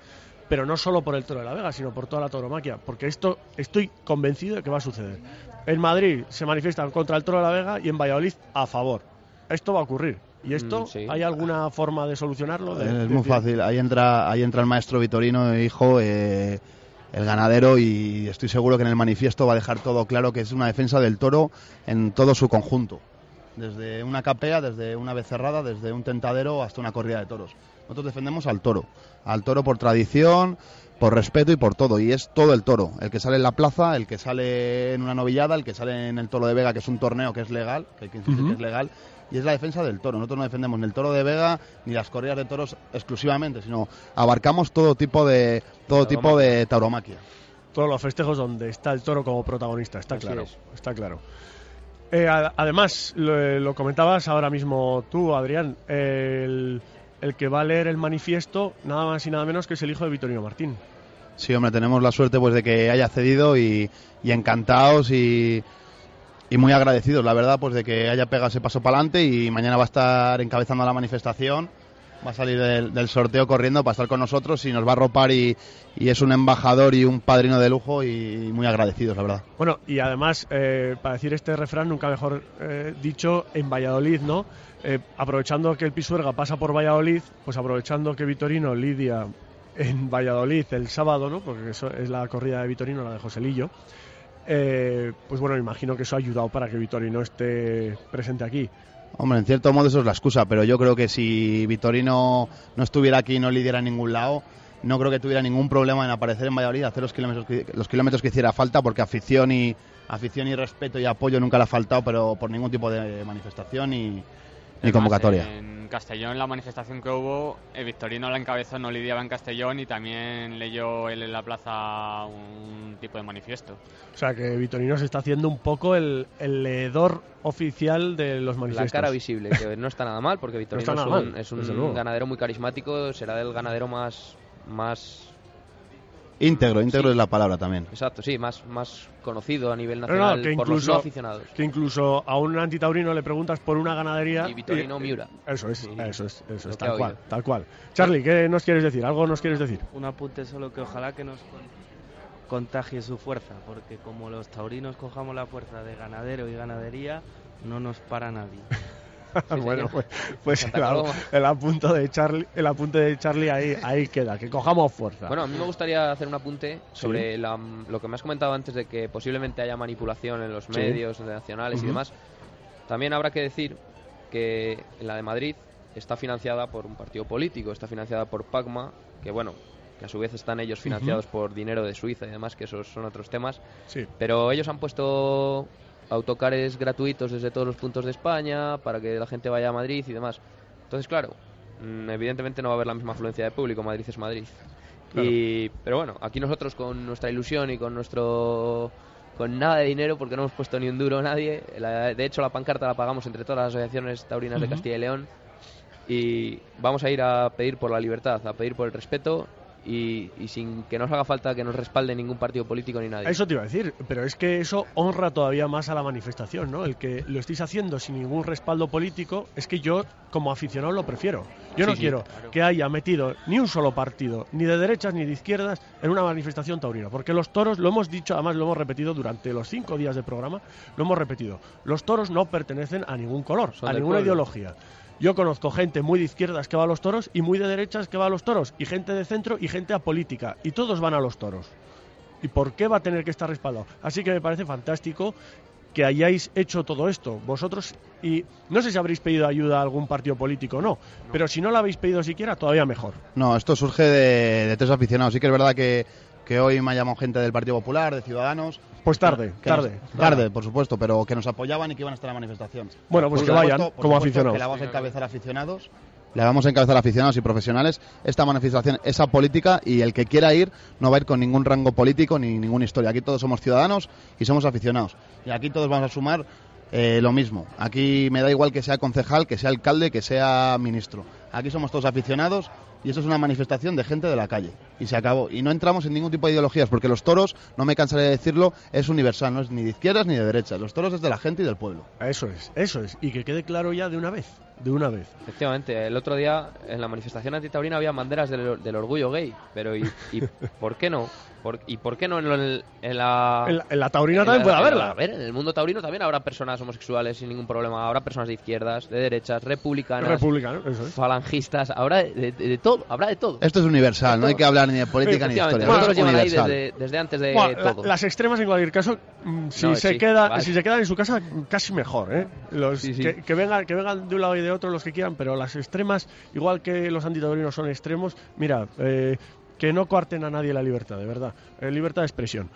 pero no solo por el Toro de la Vega, sino por toda la tauromaquia, porque esto estoy convencido de que va a suceder. En Madrid se manifiestan contra el Toro de la Vega y en Valladolid a favor. Esto va a ocurrir. ¿Y esto Mm, sí. hay alguna forma de solucionarlo? De- Es de- muy fácil. Ahí entra, ahí entra el maestro Vitorino, hijo, eh, el ganadero, y estoy seguro que en el manifiesto va a dejar todo claro que es una defensa del toro en todo su conjunto. Desde una capea, desde una becerrada, desde un tentadero hasta una corrida de toros. Nosotros defendemos al toro. Al toro por tradición, por respeto y por todo. Y es todo el toro. El que sale en la plaza, el que sale en una novillada, el que sale en el toro de Vega, que es un torneo que es legal, que hay que que es legal. Y es la defensa del toro. Nosotros no defendemos ni el toro de Vega ni las corridas de toros exclusivamente, sino abarcamos todo tipo de todo tipo de tauromaquia. Todos los festejos donde está el toro como protagonista, está Así claro. es. Está claro. Eh, a- además, lo, lo comentabas ahora mismo tú, Adrián, el, el que va a leer el manifiesto, nada más y nada menos que es el hijo de Vitorino Martín. Sí, hombre, tenemos la suerte pues de que haya cedido y, y encantados y, y muy agradecidos, la verdad, pues de que haya pegado ese paso para adelante y mañana va a estar encabezando la manifestación, va a salir del, del sorteo corriendo para estar con nosotros y nos va a arropar y, y es un embajador y un padrino de lujo y, muy agradecidos, la verdad. Bueno, y además, eh, para decir este refrán, nunca mejor eh, dicho, en Valladolid, ¿no? Eh, aprovechando que el Pisuerga pasa por Valladolid, pues aprovechando que Vitorino lidia en Valladolid el sábado, ¿no? Porque eso es la corrida de Vitorino, la de Joselillo. Eh, pues bueno, imagino que eso ha ayudado para que Vitorino esté presente aquí. Hombre, en cierto modo eso es la excusa, pero yo creo que si Vitorino no estuviera aquí y no lidiera en ningún lado, no creo que tuviera ningún problema en aparecer en Valladolid, hacer los kilómetros que, los kilómetros que hiciera falta, porque afición y afición y respeto y apoyo nunca le ha faltado, pero por ningún tipo de manifestación y, ni convocatoria. en Castellón, la manifestación que hubo, el Victorino la encabezó, no lidiaba en Castellón y también leyó él en la plaza un tipo de manifiesto. O sea que Vitorino se está haciendo un poco el, el leedor oficial de los La manifiestos. cara visible, que no está nada mal, porque nada es un, mal, es un ganadero muy carismático, será el ganadero más, más Íntegro, íntegro Sí. es la palabra también. exacto, sí, más, más conocido a nivel nacional no, que por los no aficionados. que incluso a un antitaurino le preguntas por una ganadería. Y Vitorino y- Miura. Eso es, eso es, eso es, tal cual, tal cual. Charlie, ¿qué nos quieres decir? ¿Algo nos quieres decir? Un apunte solo que ojalá que nos con- contagie su fuerza, porque como los taurinos cojamos la fuerza de ganadero y ganadería, no nos para nadie. bueno, pues, pues el, el apunte de Charlie, el apunte de Charlie ahí, ahí queda, que cojamos fuerza. Bueno, a mí me gustaría hacer un apunte sobre la- lo que me has comentado antes de que posiblemente haya manipulación en los Sí. medios nacionales y Ujú. demás. También habrá que decir que en la de Madrid está financiada por un partido político, está financiada por Pagma, que bueno, que a su vez están ellos financiados por dinero de Suiza y demás, que esos son otros temas. Sí. Pero ellos han puesto autocares gratuitos desde todos los puntos de España para que la gente vaya a Madrid y demás. Entonces, claro, mm, evidentemente no va a haber la misma afluencia de público, Madrid es Madrid. Claro. Y, pero bueno, aquí nosotros con nuestra ilusión y con nuestro con nada de dinero porque no hemos puesto ni un duro a nadie. La- de hecho, la pancarta la pagamos entre todas las asociaciones taurinas de. Castilla y León y vamos a ir a pedir por la libertad, a pedir por el respeto y, y sin que nos haga falta que nos respalde ningún partido político ni nadie. Eso te iba a decir, pero es que eso honra todavía más a la manifestación, ¿no? El que lo estéis haciendo sin ningún respaldo político, es que yo como aficionado lo prefiero. Yo Sí, no sí, quiero claro. que haya metido ni un solo partido, ni de derechas ni de izquierdas, en una manifestación taurina, porque los toros, lo hemos dicho, además lo hemos repetido durante los cinco días de programa, lo hemos repetido, los toros no pertenecen a ningún color, Son a ninguna pueblo. ideología. Yo conozco gente muy de izquierdas que va a los toros y muy de derechas que va a los toros, y gente de centro y gente apolítica, y todos van a los toros. ¿Y por qué va a tener que estar respaldado? Así que me parece fantástico que hayáis hecho todo esto vosotros y no sé si habréis pedido ayuda a algún partido político o no, pero si no la habéis pedido siquiera, todavía mejor. No, esto surge de, de tres aficionados. Sí que es verdad que, que hoy me ha llamado gente del Partido Popular, de Ciudadanos. Pues tarde, que tarde. nos- tarde, por supuesto, pero que nos apoyaban y que iban a estar en la manifestación. Bueno, pues Por que vayan por como supuesto aficionados. Que la vamos a encabezar aficionados. La vamos a encabezar aficionados y profesionales. Esta manifestación es política y el que quiera ir no va a ir con ningún rango político ni ninguna historia. Aquí todos somos ciudadanos y somos aficionados. Y aquí todos vamos a sumar eh, lo mismo. Aquí me da igual que sea concejal, que sea alcalde, que sea ministro. Aquí somos todos aficionados y eso es una manifestación de gente de la calle. Y se acabó. Y no entramos en ningún tipo de ideologías, porque los toros, no me cansaré de decirlo, es universal, no es ni de izquierdas ni de derechas. Los toros es de la gente y del pueblo. Eso es, eso es. Y que quede claro ya de una vez, de una vez. Efectivamente, el otro día en la manifestación antitaurina había banderas del, del orgullo gay, pero ¿y, y por qué no? Por- ¿Y por qué no en, el- en la... En la, en la taurina en también la- puede haberla. A ver, en el mundo taurino también habrá personas homosexuales sin ningún problema, habrá personas de izquierdas, de derechas, republicanas, Republicano, eso es. falangistas, habrá de, de- de todo, habrá de todo. Esto es universal, no hay que hablar ni de política ni de historia. nosotros ahí desde, desde antes de Bueno, la- todo. las extremas en cualquier caso, mm, si No, se sí, queda, vale. si se quedan en su casa, casi mejor, ¿eh? Los Sí, sí. Que, que vengan, que vengan de un lado y de otro los que quieran, pero las extremas, igual que los antitaurinos son extremos, mira, eh, que no coarten a nadie la libertad, de verdad. Eh, libertad de expresión.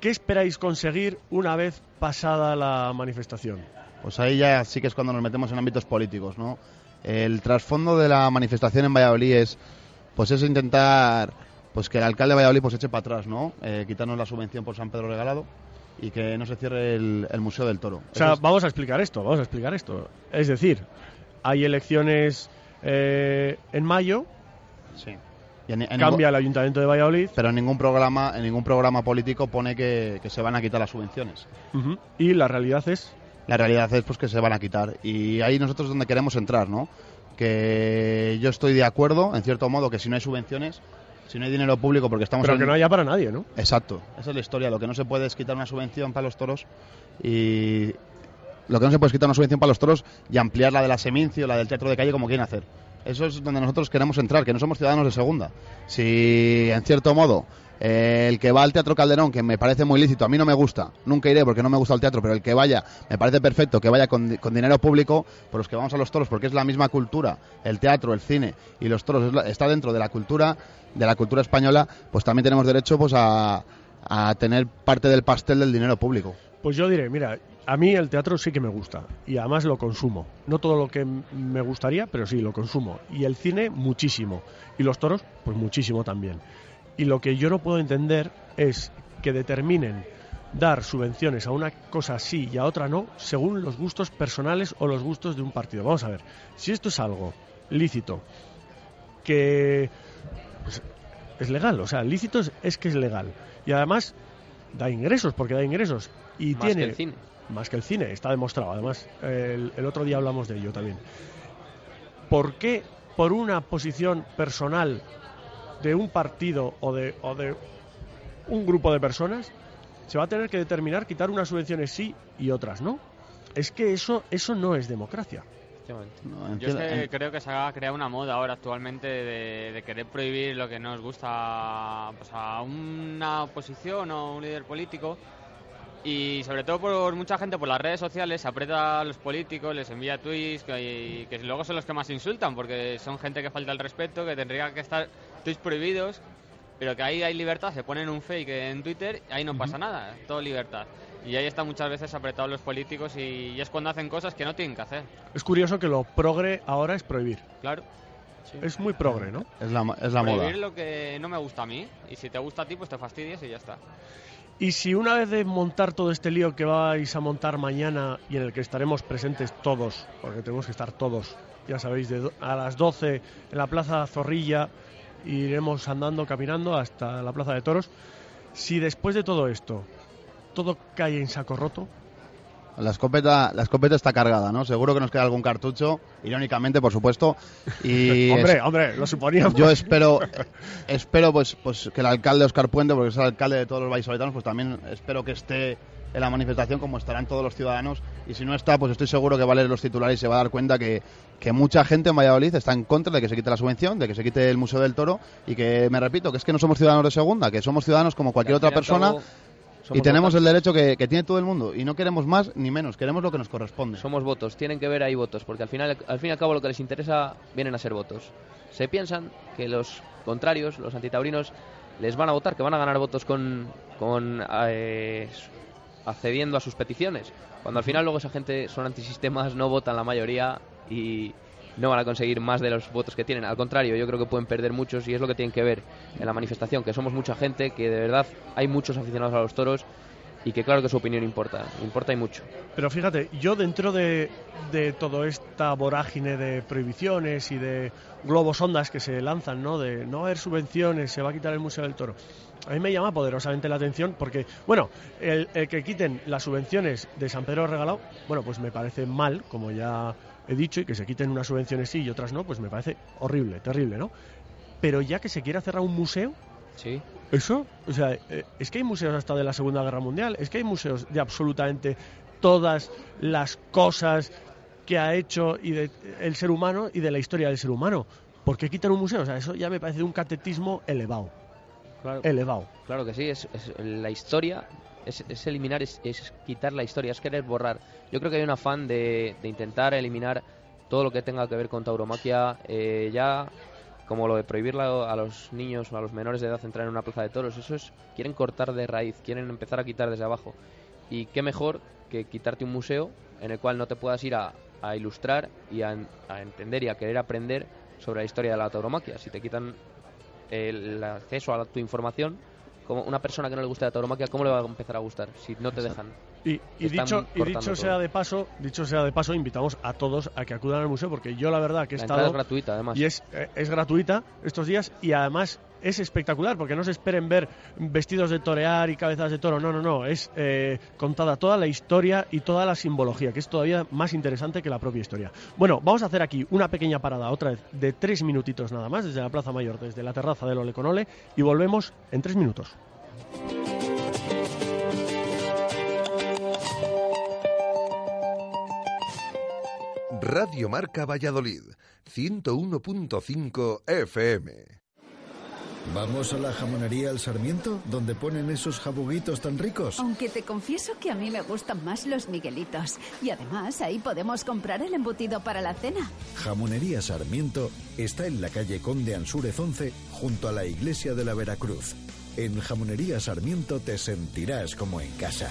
¿Qué esperáis conseguir una vez pasada la manifestación? Pues ahí ya sí que es cuando nos metemos en ámbitos políticos, ¿no? El trasfondo de la manifestación en Valladolid es, pues es intentar, pues que el alcalde de Valladolid pues eche para atrás, ¿no? Eh, quitarnos la subvención por San Pedro Regalado y que no se cierre el, el Museo del Toro. O sea, es- vamos a explicar esto, vamos a explicar esto. Es decir, hay elecciones eh, en mayo, Sí. Y en- en cambia el Ayuntamiento de Valladolid pero en ningún programa, en ningún programa político pone que, que se van a quitar las subvenciones. y la realidad es... La realidad es pues que se van a quitar y ahí nosotros es donde queremos entrar, ¿no? Que yo estoy de acuerdo, en cierto modo, que si no hay subvenciones, si no hay dinero público, porque estamos Pero en- que no haya para nadie, ¿no? Exacto, esa es la historia. Lo que no se puede es quitar una subvención para los toros y lo que no se puede es quitar una subvención para los toros y ampliar la de la Semincio, la del teatro de calle como quieren hacer. Eso es donde nosotros queremos entrar, que no somos ciudadanos de segunda. Si, en cierto modo, eh, el que va al Teatro Calderón, que me parece muy lícito, a mí no me gusta, nunca iré porque no me gusta el teatro, pero el que vaya, me parece perfecto que vaya con, di- con dinero público, por los que vamos a los toros, porque es la misma cultura, el teatro, el cine y los toros está dentro de la cultura, de la cultura española, pues también tenemos derecho pues a, a tener parte del pastel del dinero público. Pues yo diré, mira, a mí el teatro sí que me gusta y además lo consumo. No todo lo que me gustaría, pero sí, lo consumo. Y el cine, muchísimo. Y los toros, pues muchísimo también. Y lo que yo no puedo entender es que determinen dar subvenciones a una cosa sí y a otra no, según los gustos personales o los gustos de un partido. Vamos a ver, si esto es algo lícito, que pues, es legal, o sea, lícito es que es legal. Y además da ingresos, porque da ingresos. Y Más tiene que el cine. más que el cine, está demostrado. Además, el, el otro día hablamos de ello también. ¿Por qué por una posición personal de un partido o de, o de un grupo de personas se va a tener que determinar quitar unas subvenciones sí y otras no? Es que eso, eso no es democracia. Yo es que creo que se ha creado una moda ahora actualmente de, de querer prohibir lo que nos gusta pues, a una oposición o un líder político. Y sobre todo por mucha gente por las redes sociales se aprieta a los políticos, les envía tweets que, que luego son los que más insultan porque son gente que falta el respeto, que tendría que estar tweets prohibidos, pero que ahí hay libertad, se ponen un fake en Twitter y ahí no pasa nada, todo libertad. Y ahí está muchas veces apretados los políticos y, y es cuando hacen cosas que no tienen que hacer. Es curioso que lo progre ahora es prohibir. Claro. Es muy progre, ¿no? Es la, es la moda. Prohibir lo que no me gusta a mí y si te gusta a ti pues te fastidias y ya está. Y si una vez de montar todo este lío que vais a montar mañana y en el que estaremos presentes todos, porque tenemos que estar todos, ya sabéis, de do- a las 12 en la Plaza Zorrilla, iremos andando, caminando hasta la Plaza de Toros, si después de todo esto todo cae en saco roto, La escopeta, la escopeta está cargada, ¿no? Seguro que nos queda algún cartucho, irónicamente, por supuesto. Y hombre, es- hombre, lo suponíamos. Yo espero, espero pues, pues que el alcalde Oscar Puente, porque es el alcalde de todos los vallisoletanos, pues también espero que esté en la manifestación como estarán todos los ciudadanos. Y si no está, pues estoy seguro que va a leer los titulares y se va a dar cuenta que, que mucha gente en Valladolid está en contra de que se quite la subvención, de que se quite el Museo del Toro y que, me repito, que es que no somos ciudadanos de segunda, que somos ciudadanos como cualquier otra al Y tenemos el derecho que, que tiene todo el mundo. Y no queremos más ni menos, queremos lo que nos corresponde. Somos votos, tienen que ver ahí votos, porque al final, al fin y al cabo lo que les interesa vienen a ser votos. Se piensan que los contrarios, los antitaurinos, les van a votar, que van a ganar votos con, con eh, accediendo a sus peticiones. Cuando al final luego esa gente son antisistemas, no votan la mayoría y no van a conseguir más de los votos que tienen. Al contrario, yo creo que pueden perder muchos y es lo que tienen que ver en la manifestación, que somos mucha gente, que de verdad hay muchos aficionados a los toros y que claro que su opinión importa, importa y mucho. Pero fíjate, yo dentro de, de toda esta vorágine de prohibiciones y de globos ondas que se lanzan, ¿no? De no haber subvenciones, se va a quitar el Museo del Toro. A mí me llama poderosamente la atención porque, bueno, el, el que quiten las subvenciones de San Pedro Regalado, bueno, pues me parece mal, como ya he dicho, y que se quiten unas subvenciones sí y otras no, pues me parece horrible, terrible, ¿no? Pero ya que se quiera cerrar un museo, Sí. eso, o sea, eh, es que hay museos hasta de la Segunda Guerra Mundial, es que hay museos de absolutamente todas las cosas que ha hecho y de, el ser humano y de la historia del ser humano. ¿Por qué quitar un museo? O sea, eso ya me parece un catetismo elevado. Claro. Elevado. Claro que sí, es, es la historia, es, es eliminar, es, es quitar la historia, es querer borrar. Yo creo que hay un afán de, de intentar eliminar todo lo que tenga que ver con tauromaquia. eh, ya como lo de prohibir a los niños o a los menores de edad entrar en una plaza de toros, eso es, quieren cortar de raíz, quieren empezar a quitar desde abajo. Y qué mejor que quitarte un museo en el cual no te puedas ir a, ilustrar y a, entender y a querer aprender sobre la historia de la tauromaquia. Si te quitan el acceso a tu información, como una persona que no le gusta la tauromaquia, ¿cómo le va a empezar a gustar si no te dejan? Y, dicho, y dicho sea de paso, dicho sea de paso, invitamos a todos a que acudan al museo porque yo la verdad que he estado es gratuita además y es, eh, es gratuita estos días y además es espectacular porque no se esperen ver vestidos de torear y cabezas de toro, no, no, no, es eh, contada toda la historia y toda la simbología, que es todavía más interesante que la propia historia. Bueno, vamos a hacer aquí una pequeña parada, otra vez, de tres minutitos nada más, desde la Plaza Mayor, desde la terraza del Oleconole, y volvemos en tres minutos. Radio Marca Valladolid, 101.5 FM. ¿Vamos a la jamonería El Sarmiento, donde ponen esos jabuguitos tan ricos? Aunque te confieso que a mí me gustan más los Miguelitos. Y además ahí podemos comprar el embutido para la cena. Jamonería Sarmiento está en la calle Conde Ansúrez 11, junto a la iglesia de la Veracruz. En Jamonería Sarmiento te sentirás como en casa.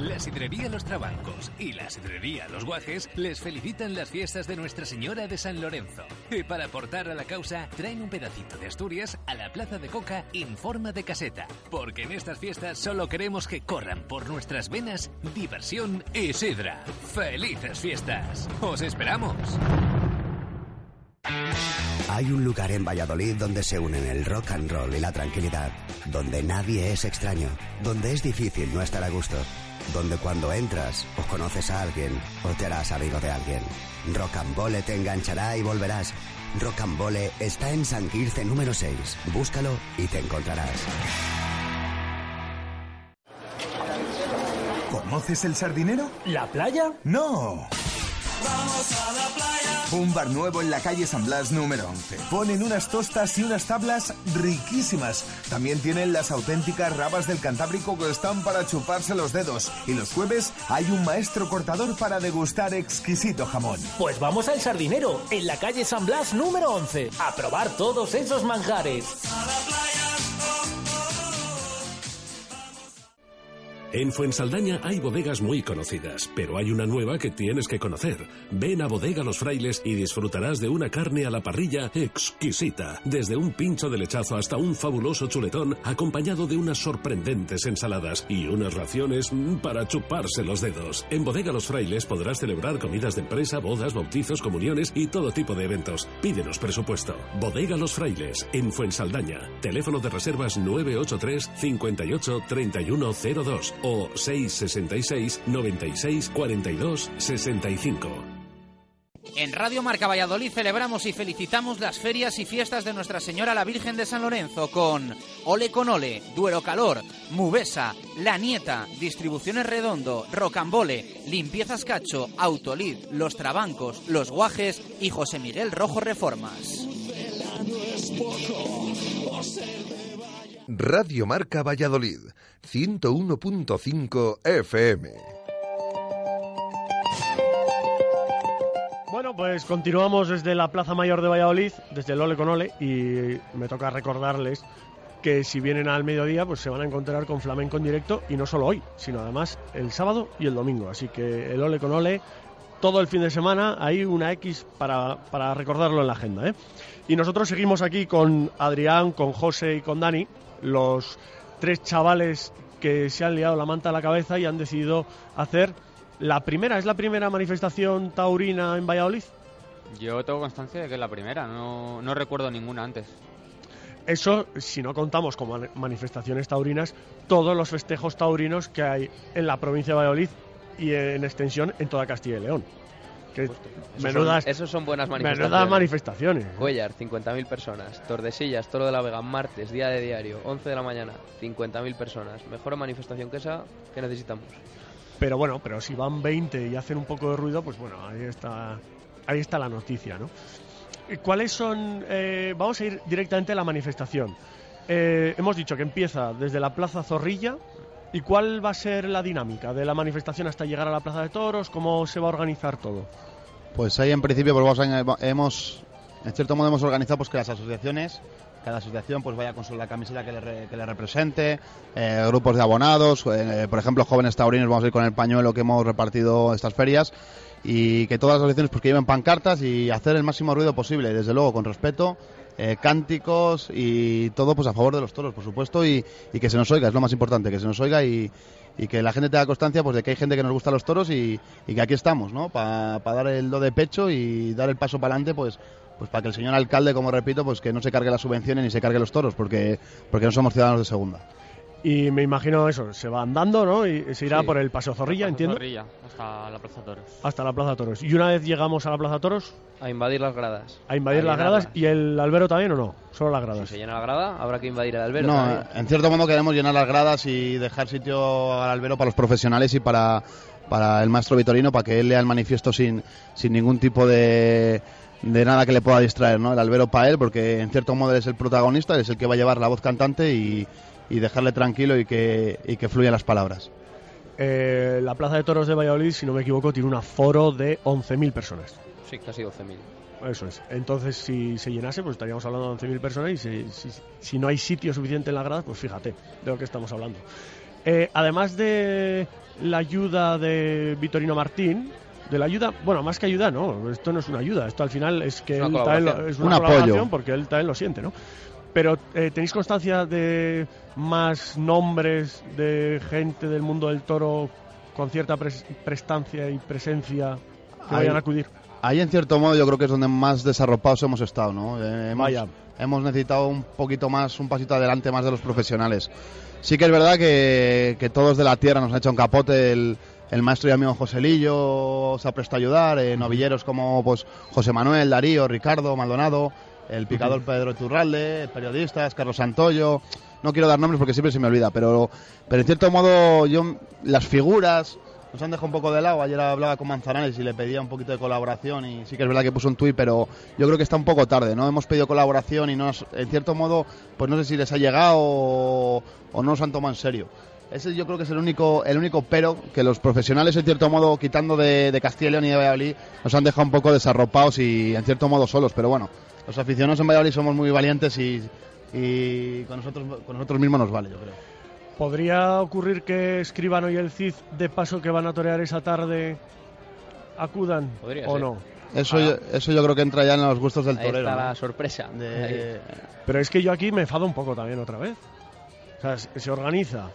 La Sidrería Los Trabancos y la Sidrería Los Guajes les felicitan las fiestas de Nuestra Señora de San Lorenzo. Y para aportar a la causa, traen un pedacito de Asturias a la Plaza de Coca en forma de caseta. Porque en estas fiestas solo queremos que corran por nuestras venas diversión y sidra. ¡Felices fiestas! ¡Os esperamos! Hay un lugar en Valladolid donde se unen el rock and roll y la tranquilidad, donde nadie es extraño, donde es difícil no estar a gusto donde cuando entras o conoces a alguien o te harás amigo de alguien. Rocambole te enganchará y volverás. Rocambole está en San Quirce número 6. Búscalo y te encontrarás. ¿Conoces el sardinero? ¿La playa? No. Vamos a la playa. Un bar nuevo en la calle San Blas número 11. Ponen unas tostas y unas tablas riquísimas. También tienen las auténticas rabas del Cantábrico que están para chuparse los dedos. Y los jueves hay un maestro cortador para degustar exquisito jamón. Pues vamos al sardinero, en la calle San Blas número 11, a probar todos esos manjares. En Fuensaldaña hay bodegas muy conocidas, pero hay una nueva que tienes que conocer. Ven a Bodega Los Frailes y disfrutarás de una carne a la parrilla exquisita, desde un pincho de lechazo hasta un fabuloso chuletón acompañado de unas sorprendentes ensaladas y unas raciones para chuparse los dedos. En Bodega Los Frailes podrás celebrar comidas de empresa, bodas, bautizos, comuniones y todo tipo de eventos. Pídenos presupuesto. Bodega Los Frailes, en Fuensaldaña. Teléfono de reservas 983 58 3102 o 666 96 42 65. En Radio Marca Valladolid celebramos y felicitamos las ferias y fiestas de Nuestra Señora la Virgen de San Lorenzo con Ole con Ole, Duero Calor, Mubesa, La Nieta, Distribuciones Redondo, Rocambole, Limpiezas Cacho, Autolid, Los Trabancos, Los Guajes y José Miguel Rojo Reformas. Radio Marca Valladolid, 101.5 FM. Bueno, pues continuamos desde la Plaza Mayor de Valladolid, desde el Ole con Ole, y me toca recordarles que si vienen al mediodía, pues se van a encontrar con flamenco en directo, y no solo hoy, sino además el sábado y el domingo. Así que el Ole con Ole, todo el fin de semana, hay una X para, para recordarlo en la agenda. ¿eh? Y nosotros seguimos aquí con Adrián, con José y con Dani, los tres chavales que se han liado la manta a la cabeza y han decidido hacer la primera, ¿es la primera manifestación taurina en Valladolid? Yo tengo constancia de que es la primera, no, no recuerdo ninguna antes. Eso, si no contamos como manifestaciones taurinas, todos los festejos taurinos que hay en la provincia de Valladolid y en extensión en toda Castilla y León. Menudas, son, esos son buenas manifestaciones. menudas manifestaciones. Cuellar, 50.000 personas. Tordesillas, Toro de la Vega, martes, día de diario, 11 de la mañana, 50.000 personas. Mejor manifestación que esa que necesitamos. Pero bueno, pero si van 20 y hacen un poco de ruido, pues bueno, ahí está, ahí está la noticia, ¿no? ¿Y ¿Cuáles son? eh, vamos a ir directamente a la manifestación. Eh, hemos dicho que empieza desde la Plaza Zorrilla. ¿Y cuál va a ser la dinámica de la manifestación hasta llegar a la Plaza de Toros? ¿Cómo se va a organizar todo? Pues ahí en principio pues vamos hemos, en cierto modo hemos organizado pues que las asociaciones, cada asociación pues vaya con su- la camiseta que le, que le represente, eh, grupos de abonados, eh, por ejemplo jóvenes taurinos vamos a ir con el pañuelo que hemos repartido estas ferias y que todas las asociaciones pues que lleven pancartas y hacer el máximo ruido posible, desde luego con respeto, eh, cánticos y todo pues a favor de los toros por supuesto y, y que se nos oiga, es lo más importante, que se nos oiga y, y que la gente tenga constancia pues de que hay gente que nos gusta los toros y, y que aquí estamos, ¿no? Para dar el do de pecho y dar el paso para adelante, pues pues para que el señor alcalde, como repito, pues que no se cargue las subvenciones ni se cargue los toros, porque porque no somos ciudadanos de segunda. Y me imagino eso, se va andando, ¿no? Y se irá Sí. por el Paseo Zorrilla, entiendo, Zorrilla, hasta la Plaza Toros. hasta la Plaza Toros. Y una vez llegamos a la Plaza Toros, A invadir las gradas. a invadir A las gradas. ¿Y el albero también o no? Solo las gradas. Si se llena la grada, habrá que invadir el albero. No, también. en cierto modo queremos llenar las gradas y dejar sitio al albero para los profesionales y para, para el maestro Vitorino, para que él lea el manifiesto sin, sin ningún tipo de, de nada que le pueda distraer, ¿no? El albero para él, porque en cierto modo él es el protagonista, él es el que va a llevar la voz cantante y, y dejarle tranquilo y que, y que fluyan las palabras. Eh, la Plaza de Toros de Valladolid, si no me equivoco, tiene un aforo de 11.000 personas. Sí, casi 12.000. Eso es. Entonces, si se llenase, pues estaríamos hablando de 11.000 personas y si, si- si no hay sitio suficiente en las gradas, pues fíjate de lo que estamos hablando. Eh, además de la ayuda de Vitorino Martín, de la ayuda, bueno, más que ayuda, no, esto no es una ayuda, esto al final es que Es una él también lo- colaboración. es una Un apoyo. colaboración porque él también lo siente, ¿no? Pero eh, ¿tenéis constancia de más nombres de gente del mundo del toro con cierta pres- prestancia y presencia que Ahí- vayan a acudir? Ahí en cierto modo yo creo que es donde más desarropados hemos estado, ¿no? Eh, hemos, Vaya. hemos necesitado un poquito más, un pasito adelante más de los profesionales. Sí que es verdad que, que todos de la tierra nos han hecho un capote, el, el maestro y amigo Joselillo se ha prestado a ayudar, eh, novilleros como pues José Manuel, Darío, Ricardo, Maldonado, el picador Pedro Turralde, periodistas, Carlos Santoyo, no quiero dar nombres porque siempre se me olvida, pero, pero en cierto modo yo las figuras nos han dejado un poco de lado. Ayer hablaba con Manzanares y le pedía un poquito de colaboración y sí que es verdad que puso un tuit, pero yo creo que está un poco tarde, ¿no? Hemos pedido colaboración y no nos- en cierto modo, pues no sé si les ha llegado o, o no nos han tomado en serio. Ese yo creo que es el único, el único pero que los profesionales, en cierto modo, quitando de, de Castilla y León y de Valladolid, nos han dejado un poco desarropados y en cierto modo solos. Pero bueno, los aficionados en Valladolid somos muy valientes y, y con, nosotros, con nosotros mismos nos vale, yo creo. ¿Podría ocurrir que Escribano y el Cid, de paso que van a torear esa tarde, acudan Podría o ser. no? Eso, yo, eso yo creo que entra ya en los gustos del Ahí torero. está ¿no? la sorpresa. De-. Pero es que yo aquí me enfado un poco también otra vez. O sea, se se organiza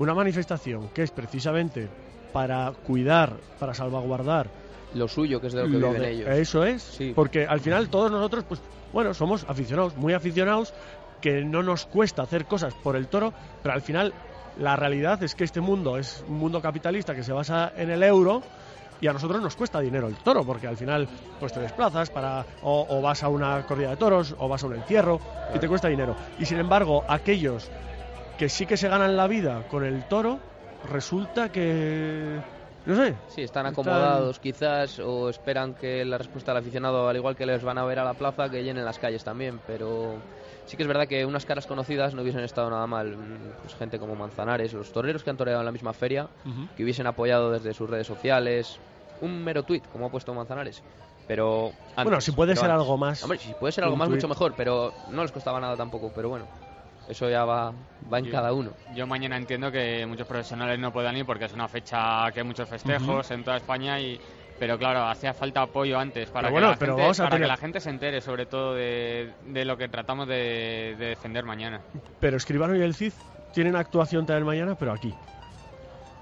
una manifestación que es precisamente para cuidar, para salvaguardar Lo suyo, que es de lo que viven de- ellos. Eso es, Sí. porque al final todos nosotros, pues bueno, somos aficionados, muy aficionados, que no nos cuesta hacer cosas por el toro, pero al final la realidad es que este mundo es un mundo capitalista que se basa en el euro y a nosotros nos cuesta dinero el toro, porque al final pues te desplazas para o, o vas a una corrida de toros o vas a un encierro y te cuesta dinero. Y sin embargo, aquellos que sí que se ganan la vida con el toro, resulta que no sé, Sí, están Están- acomodados quizás o esperan que la respuesta del aficionado, al igual que les van a ver a la plaza, que llenen las calles también. Pero sí que es verdad que unas caras conocidas no hubiesen estado nada mal. Pues gente como Manzanares, los toreros que han toreado en la misma feria, Ujú. que hubiesen apoyado desde sus redes sociales. Un mero tuit, como ha puesto Manzanares. Pero antes, Bueno, si puede ser antes. algo más Hombre, si puede ser algo más, tuit. mucho mejor, pero no les costaba nada tampoco. Pero bueno, eso ya va, va en Yo- cada uno. Yo mañana entiendo que muchos profesionales no puedan ir porque es una fecha que hay muchos festejos en toda España y pero claro, hacía falta apoyo antes para, Pero que, bueno, la pero gente, vamos a para tener- que la gente se entere sobre todo de, de lo que tratamos de, de defender mañana. pero Escribano y el Cid tienen actuación también mañana, pero aquí.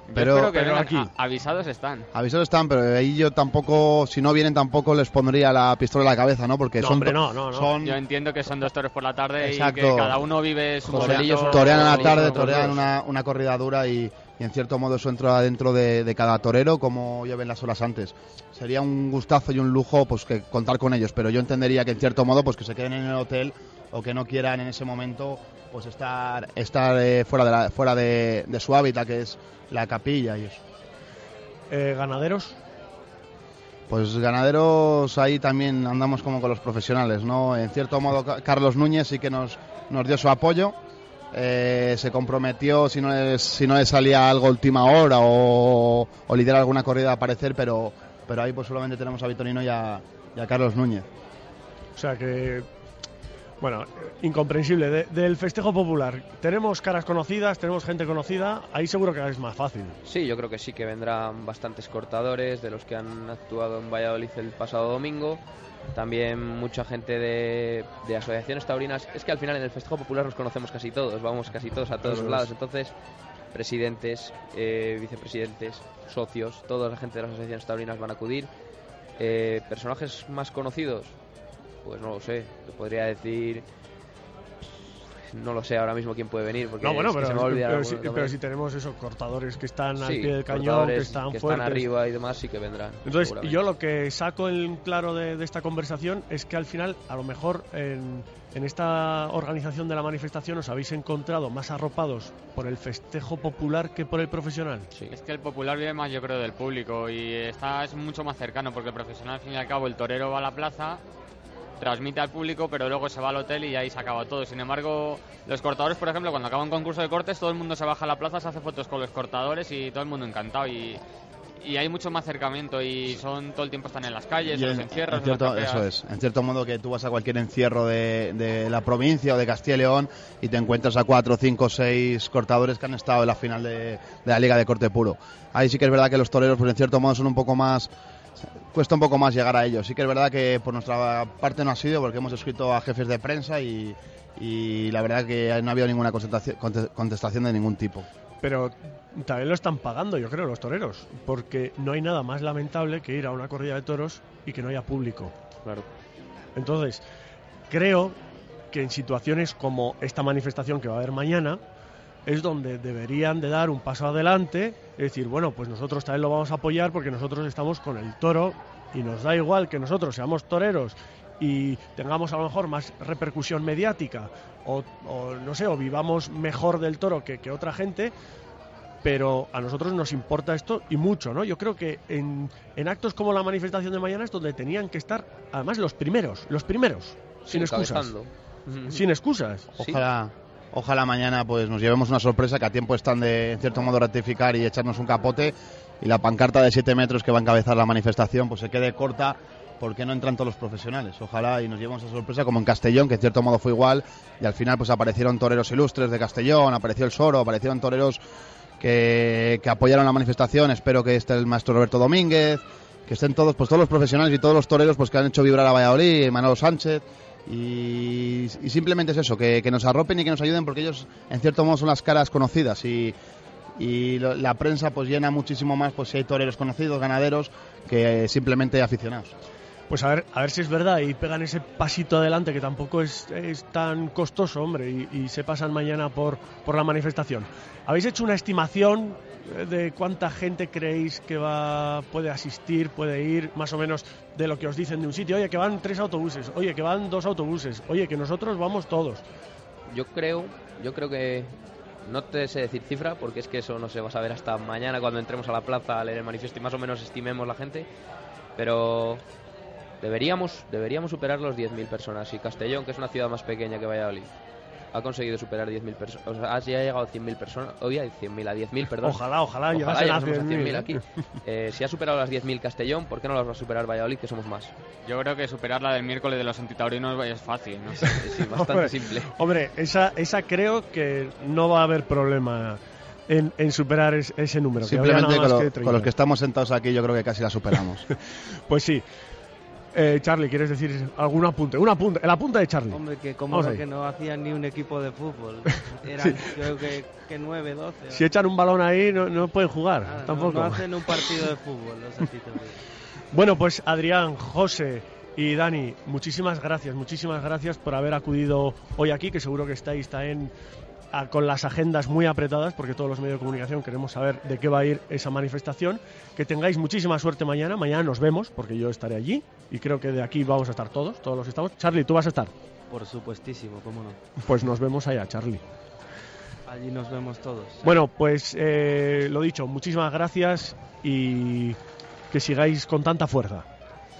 Yo Pero- espero que pero vengan, aquí. a- avisados están. Avisados están, pero ahí yo tampoco, si no vienen tampoco les pondría la pistola en la cabeza, ¿no? Porque No, son, hombre, to- no, no, no. son Yo entiendo que son dos toros por la tarde y Exacto. que cada uno vive su torean a la tarde, torean una, una corrida dura y, y en cierto modo eso entra dentro de, de cada torero como lleven las horas antes. Sería un gustazo y un lujo pues que contar con ellos, pero yo entendería que en cierto modo pues que se queden en el hotel o que no quieran en ese momento pues estar estar eh, fuera de la- fuera de, de su hábitat que es la capilla y eso. Eh, ¿Ganaderos? Pues ganaderos ahí también andamos como con los profesionales, ¿no? En cierto modo Ca- Carlos Núñez sí que nos, nos dio su apoyo, eh, se comprometió si no, le, si no le salía algo última hora o, o liderar alguna corrida a aparecer, pero, pero ahí pues solamente tenemos a Vitorino y a, y a Carlos Núñez. O sea que, bueno, incomprensible. De- del festejo popular, tenemos caras conocidas, tenemos gente conocida, ahí seguro que es más fácil. Sí, yo creo que sí que vendrán bastantes cortadores de los que han actuado en Valladolid el pasado domingo. También mucha gente de, de asociaciones taurinas. Es que al final en el Festejo Popular nos conocemos casi todos, vamos casi todos a todos los lados. Entonces, presidentes, eh, vicepresidentes, socios, toda la gente de las asociaciones taurinas van a acudir. Eh, personajes más conocidos, pues no lo sé, te podría decir. No lo sé ahora mismo quién puede venir, porque No, bueno, pero, se me pero, si, pero si tenemos esos cortadores que están al Sí, pie del cañón, que están que fuertes. están arriba y demás sí que vendrán. Entonces, yo lo que saco en claro de, de esta conversación es que al final, a lo mejor en, en esta organización de la manifestación os habéis encontrado más arropados por el festejo popular que por el profesional. Es que el popular vive más, yo creo, del público y está es mucho más cercano porque el profesional, al fin y al cabo, el torero va a la plaza, transmite al público, pero luego se va al hotel y ahí se acaba todo. Sin embargo, los cortadores, por ejemplo, cuando acaba un concurso de cortes, todo el mundo se baja a la plaza, se hace fotos con los cortadores y todo el mundo encantado. Y, y hay mucho más acercamiento y son todo el tiempo están en las calles, Y en los en- encierros, en en cierto- capeas. eso es. En cierto modo que tú vas a cualquier encierro de, de la provincia o de Castilla y León y te encuentras a cuatro, cinco, seis cortadores que han estado en la final de, de la Liga de Corte Puro. Ahí sí que es verdad que los toreros, pues en cierto modo son un poco más cuesta un poco más llegar a ellos. Sí que es verdad que por nuestra parte no ha sido porque hemos escrito a jefes de prensa y, y la verdad que no ha habido ninguna contestación, conte- contestación de ningún tipo. Pero también lo están pagando, yo creo, los toreros, porque no hay nada más lamentable que ir a una corrida de toros y que no haya público. Claro. Entonces, creo que en situaciones como esta manifestación que va a haber mañana, es donde deberían de dar un paso adelante, es decir, bueno, pues nosotros también lo vamos a apoyar porque nosotros estamos con el toro y nos da igual que nosotros seamos toreros y tengamos a lo mejor más repercusión mediática o, o, no sé, o vivamos mejor del toro que, que otra gente, pero a nosotros nos importa esto y mucho, ¿no? Yo creo que en, en actos como la manifestación de mañana es donde tenían que estar, además, los primeros, los primeros, sin excusas. Sin excusas. Ojalá, ojalá mañana pues nos llevemos una sorpresa que a tiempo están de en cierto modo rectificar y echarnos un capote y la pancarta de 7 metros que va a encabezar la manifestación pues se quede corta porque no entran todos los profesionales. Ojalá y nos llevemos esa sorpresa como en Castellón, que en cierto modo fue igual y al final pues aparecieron toreros ilustres de Castellón, apareció el Soro, aparecieron toreros que, que apoyaron la manifestación. Espero que esté el maestro Roberto Domínguez, que estén todos, pues todos los profesionales y todos los toreros pues que han hecho vibrar a Valladolid, Manolo Sánchez. Y, y simplemente es eso, que, que nos arropen y que nos ayuden porque ellos en cierto modo son las caras conocidas y, y lo- la prensa pues llena muchísimo más pues si hay toreros conocidos, ganaderos, que simplemente aficionados. Pues a ver, a ver si es verdad y pegan ese pasito adelante que tampoco es, es tan costoso, hombre, y, se pasan mañana por, por la manifestación. ¿Habéis hecho una estimación eh, de cuánta gente creéis que va puede asistir, puede ir, más o menos de lo que os dicen de un sitio? Oye, que van tres autobuses, oye, que van dos autobuses, oye, que nosotros vamos todos. Yo creo, yo creo que no te sé decir cifra porque es que eso no se va a saber hasta mañana cuando entremos a la plaza a leer el manifiesto y más o menos estimemos la gente, pero deberíamos deberíamos superar los 10.000 personas y Castellón, que es una ciudad más pequeña que Valladolid, ha conseguido superar 10.000 personas, o sea, ha- ya ha llegado a 100.000 personas, hoy a 100.000, a 10.000, perdón. Ojalá, ojalá Ojalá a llegásemos 100.000, 100.000 ¿eh? aquí. Eh, si ha superado las 10.000 Castellón, ¿por qué no las va a superar Valladolid, que somos más? Yo creo que superar la del miércoles de los antitaurinos es fácil, ¿no? Sí, bastante Hombre, simple. Hombre, esa, esa creo que no va a haber problema en, en superar es- ese número. Simplemente con, lo- que 30. con los que estamos sentados aquí yo creo que casi la superamos. Pues sí. Eh, Charlie, ¿quieres decir algún apunte? Un apunte, el apunte de Charlie. Hombre, que como que no hacían ni un equipo de fútbol. Eran, Sí. creo que, que 9, 12. Si echan un balón ahí, no, no pueden jugar, tampoco. No, hacen un partido de fútbol los. Bueno, pues Adrián, José y Dani, muchísimas gracias, muchísimas gracias por haber acudido hoy aquí, que seguro que estáis también a- con las agendas muy apretadas, porque todos los medios de comunicación queremos saber de qué va a ir esa manifestación. Que tengáis muchísima suerte mañana. Mañana nos vemos, porque yo estaré allí y creo que de aquí vamos a estar todos, todos los que estamos. Charlie, ¿tú vas a estar? Por supuestísimo, cómo no. Pues nos vemos allá, Charlie. Allí nos vemos todos. Bueno, pues eh, lo dicho, muchísimas gracias y que sigáis con tanta fuerza.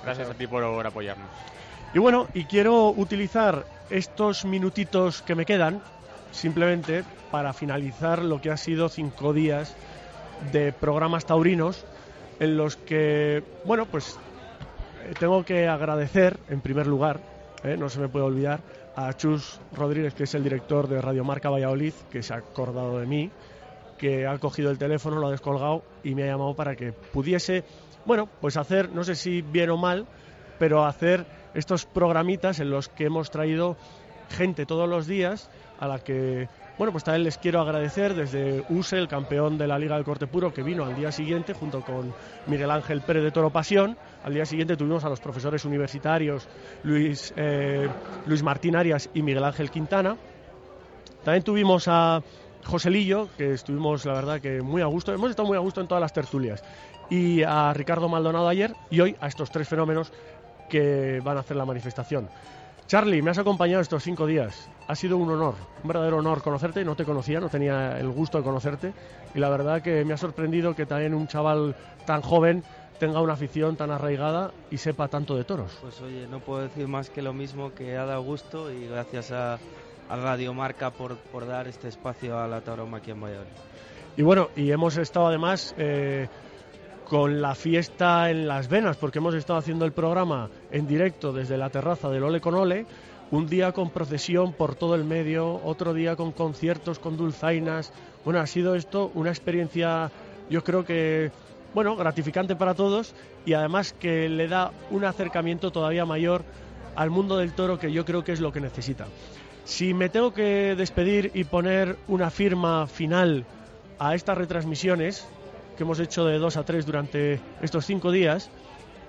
Gracias a ti por apoyarnos. Y bueno, y quiero utilizar estos minutitos que me quedan simplemente para finalizar lo que ha sido cinco días de programas taurinos en los que, bueno, pues eh, tengo que agradecer en primer lugar, eh, no se me puede olvidar, a Chus Rodríguez, que es el director de Radio Marca Valladolid, que se ha acordado de mí, que ha cogido el teléfono, lo ha descolgado y me ha llamado para que pudiese, bueno, pues hacer, no sé si bien o mal, pero hacer estos programitas en los que hemos traído gente todos los días a la que, bueno, pues también les quiero agradecer desde USE, el campeón de la Liga del Corte Puro, que vino al día siguiente junto con Miguel Ángel Pérez de Toro Pasión. Al día siguiente tuvimos a los profesores universitarios Luis, eh, Luis Martín Arias y Miguel Ángel Quintana. También tuvimos a Joselillo, que estuvimos, la verdad, que muy a gusto. Hemos estado muy a gusto en todas las tertulias. Y a Ricardo Maldonado ayer y hoy a estos tres fenómenos que van a hacer la manifestación. Charlie, me has acompañado estos cinco días. Ha sido un honor, un verdadero honor conocerte. No te conocía, no tenía el gusto de conocerte. Y la verdad que me ha sorprendido que también un chaval tan joven tenga una afición tan arraigada y sepa tanto de toros. Pues oye, no puedo decir más que lo mismo que ha dado gusto y gracias a, a Radio Marca por, por dar este espacio a la tauroma aquí en Valladolid. Y bueno, y hemos estado además eh, con la fiesta en las venas, porque hemos estado haciendo el programa en directo desde la terraza del Ole con Ole, un día con procesión por todo el medio, otro día con conciertos, con dulzainas. Bueno, ha sido esto una experiencia, yo creo que, bueno, gratificante para todos y además que le da un acercamiento todavía mayor al mundo del toro que yo creo que es lo que necesita. Si me tengo que despedir y poner una firma final a estas retransmisiones que hemos hecho de dos a tres durante estos cinco días,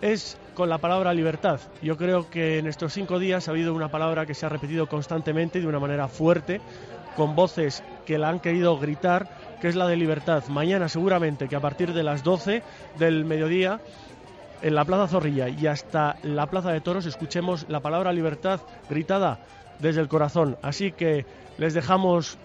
es con la palabra libertad. Yo creo que en estos cinco días ha habido una palabra que se ha repetido constantemente y de una manera fuerte, con voces que la han querido gritar, que es la de libertad. Mañana seguramente que a partir de las 12 del mediodía en la Plaza Zorrilla y hasta la Plaza de Toros escuchemos la palabra libertad gritada desde el corazón. Así que les dejamos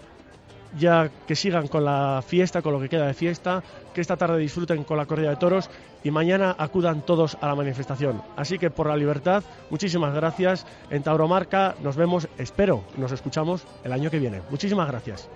ya que sigan con la fiesta, con lo que queda de fiesta, que esta tarde disfruten con la corrida de toros y mañana acudan todos a la manifestación. Así que por la libertad, muchísimas gracias. En Tauromarca nos vemos, espero, nos escuchamos el año que viene. Muchísimas gracias.